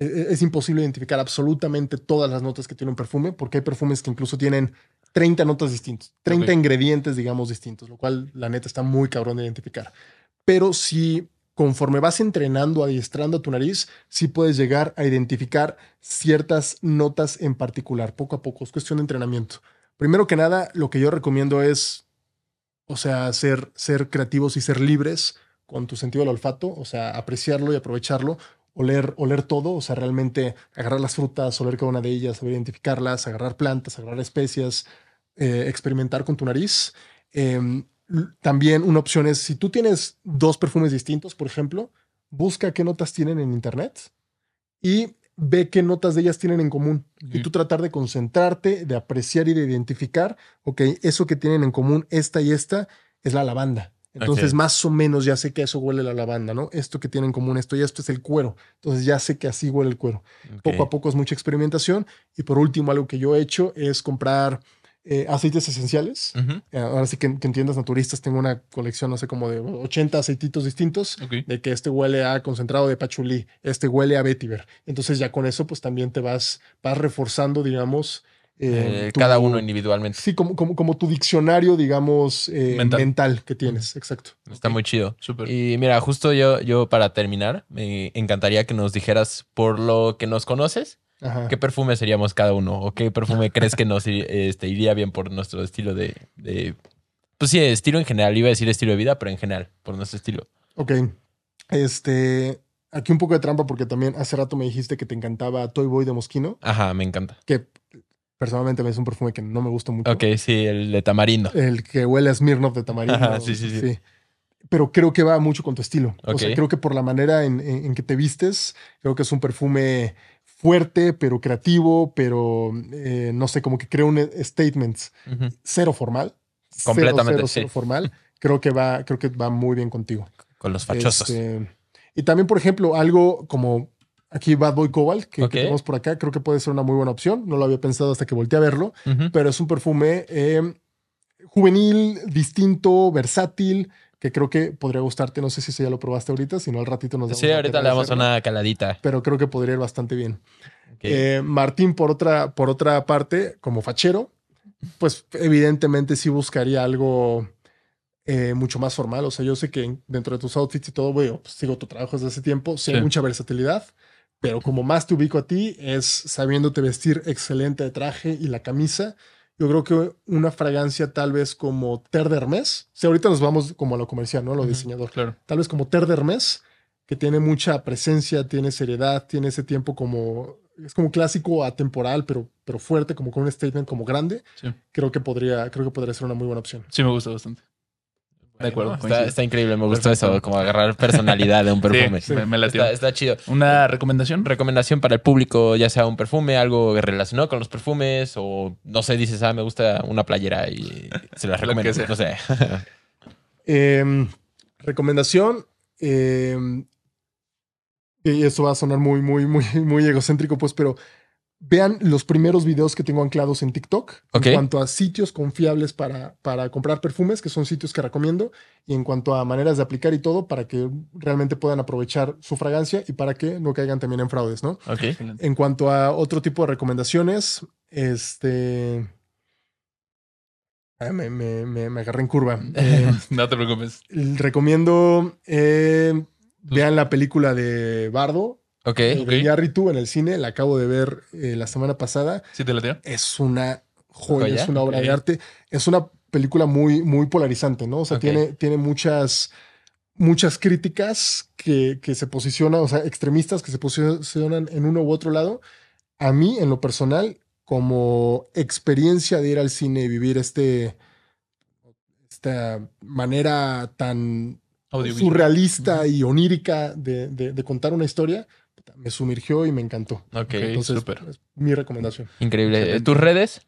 eh, es imposible identificar absolutamente todas las notas que tiene un perfume, porque hay perfumes que incluso tienen 30 notas distintas, 30 Ok. ingredientes, digamos, distintos, lo cual la neta está muy cabrón de identificar. Pero si conforme vas entrenando, adiestrando a tu nariz, sí puedes llegar a identificar ciertas notas en particular, poco a poco, es cuestión de entrenamiento. Primero que nada, lo que yo recomiendo es, o sea, ser, ser creativos y ser libres con tu sentido del olfato, o sea, apreciarlo y aprovecharlo, oler, oler todo, o sea, realmente agarrar las frutas, oler cada una de ellas, saber identificarlas, agarrar plantas, agarrar especias, eh, experimentar con tu nariz. Em, también una opción es, si tú tienes dos perfumes distintos, por ejemplo, busca qué notas tienen en internet y ve qué notas de ellas tienen en común. Y tú tratar de concentrarte, de apreciar y de identificar, ok, eso que tienen en común, esta y esta, es la lavanda. Entonces, más o menos ya sé que eso huele la lavanda, ¿no? Esto que tienen en común, esto y esto es el cuero. Entonces, ya sé que así huele el cuero. Poco a poco es mucha experimentación. Y por último, algo que yo he hecho es comprar eh, aceites esenciales. Eh, Ahora sí que, que en tiendas naturistas tengo una colección, no sé, como de 80 aceititos distintos, de que este huele a concentrado de pachulí, este huele a vetiver. Entonces ya con eso pues también te vas, vas reforzando, digamos, eh, tu- cada uno individualmente. Sí, como, como, como tu diccionario, digamos, eh, Mental. mental. que tienes, exacto. Está muy chido. Súper. Y mira, justo yo, yo para terminar, me encantaría que nos dijeras por lo que nos conoces, Ajá. ¿Qué perfume seríamos cada uno? ¿O qué perfume crees que nos este, iría bien por nuestro estilo de, de- Pues sí, estilo en general. Iba a decir estilo de vida, pero en general, por nuestro estilo. Ok. Este. Aquí un poco de trampa porque también hace rato me dijiste que te encantaba Toy Boy de Moschino, Ajá, me encanta. que personalmente es un perfume que no me gusta mucho. Ok, sí, el de tamarindo. El que huele a Smirnoff de tamarindo. Ajá, sí, sí, sí. Pero creo que va mucho con tu estilo. O sea, creo que por la manera en, en- en que te vistes, creo que es un perfume fuerte, pero creativo, pero eh, no sé, como que crea un statement Ujú. cero formal. Cero, Completamente, cero, sí. cero formal. Creo que va, creo que va muy bien contigo. Con los fachosos. Este, y también, por ejemplo, algo como aquí Bad Boy Cobalt, que, tenemos por acá, creo que puede ser una muy buena opción. No lo había pensado hasta que volteé a verlo, pero es un perfume eh, juvenil, distinto, versátil, que creo que podría gustarte. No sé si ya lo probaste ahorita, si no al ratito nos damos Sí, ahorita le damos una caladita. Pero creo que podría ir bastante bien. Eh, Martín, por otra, por otra parte, como fachero, pues evidentemente sí buscaría algo eh, mucho más formal. O sea, yo sé que dentro de tus outfits y todo, güey, pues, sigo tu trabajo desde hace tiempo, sé Sí. mucha versatilidad, pero como más te ubico a ti es sabiéndote vestir excelente de traje y la camisa. Yo creo que una fragancia tal vez como Ter de Hermes, si ahorita nos vamos como a lo comercial, ¿no? A lo diseñador Claro. tal vez como Ter de Hermes, que tiene mucha presencia, tiene seriedad, tiene ese tiempo como, es como clásico atemporal, pero, pero fuerte, como con un statement como grande. Sí. Creo que podría, creo que podría ser una muy buena opción. Sí, me gusta bastante. De acuerdo, Está, coincido. está increíble, me gustó Perfecto. eso, como agarrar personalidad de un perfume. Sí, me, me. Está, está chido. ¿Una recomendación? Recomendación para el público, ya sea un perfume, algo relacionado con los perfumes, o no sé, dices, ah, me gusta una playera y se la recomiendo. No sé. Em, recomendación. em, y esto va a sonar muy, muy, muy, muy egocéntrico, pues, pero vean los primeros videos que tengo anclados en TikTok Ok. en cuanto a sitios confiables para, para comprar perfumes, que son sitios que recomiendo, y en cuanto a maneras de aplicar y todo, para que realmente puedan aprovechar su fragancia y para que no caigan también en fraudes, ¿no? En cuanto a otro tipo de recomendaciones, este... ah, me, me- me- me agarré en curva. Eh, No te preocupes. recomiendo eh, vean la película de Bardo, Ok. ok. de Iñárritu en el cine. La acabo de ver eh, la semana pasada. ¿Sí te latió? Es una joya, ¿Joya? es una obra de arte. Es una película muy, muy polarizante, ¿no? O sea, tiene, tiene muchas, muchas críticas que, que se posicionan, o sea, extremistas que se posicionan en uno u otro lado. A mí, en lo personal, como experiencia de ir al cine y vivir este, esta manera tan surrealista y onírica de, de- de contar una historia, me sumergió y me encantó. Ok. Entonces, súper. es mi recomendación. Increíble. Excelente. ¿Tus redes?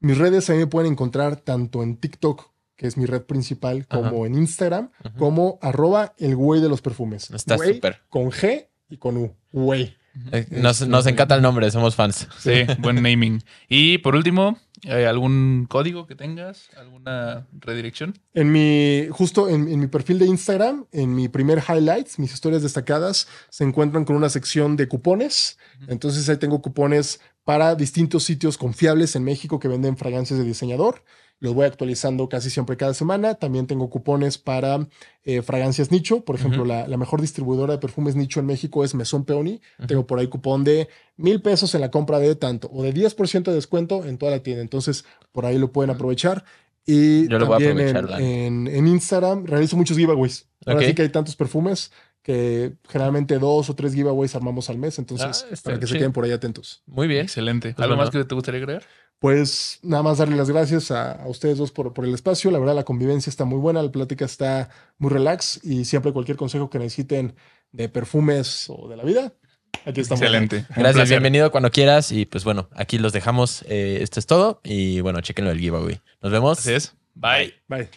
Mis redes a mí me pueden encontrar tanto en TikTok, que es mi red principal, como en Instagram, como arroba el güey de los perfumes. Está súper. Con G y con U. Güey. Eh, Nos, Este- nos encanta el nombre, somos fans. Sí, buen naming. Y por último, ¿algún código que tengas? ¿Alguna redirección? En mi, justo en, en mi perfil de Instagram, en mi primer highlights, mis historias destacadas, se encuentran con una sección de cupones. Entonces ahí tengo cupones para distintos sitios confiables en México que venden fragancias de diseñador. Los voy actualizando casi siempre cada semana. También tengo cupones para eh, fragancias nicho. Por ejemplo, Ujú. la, la mejor distribuidora de perfumes nicho en México es Mesón Peony. Ujú. Tengo por ahí cupón de mil pesos en la compra de tanto o de 10% de descuento en toda la tienda. Entonces, por ahí lo pueden aprovechar. Y Yo lo voy a también en- aprovechar, la en, en Instagram realizo muchos giveaways. Ahora Ok. sí que hay tantos perfumes que generalmente dos o tres giveaways armamos al mes. Entonces, Ah, para que se queden por ahí atentos. Muy bien. Excelente. Pues ¿Algo bueno. más que te gustaría agregar? Pues nada más darle las gracias a, a ustedes dos por, por el espacio. La verdad, la convivencia está muy buena, la plática está muy relax y siempre cualquier consejo que necesiten de perfumes o de la vida, aquí estamos. Excelente. Gracias, bienvenido cuando quieras. Y pues bueno, aquí los dejamos. Eh, esto es todo. Y bueno, chequenlo del giveaway. Nos vemos. Así es. Bye. Bye.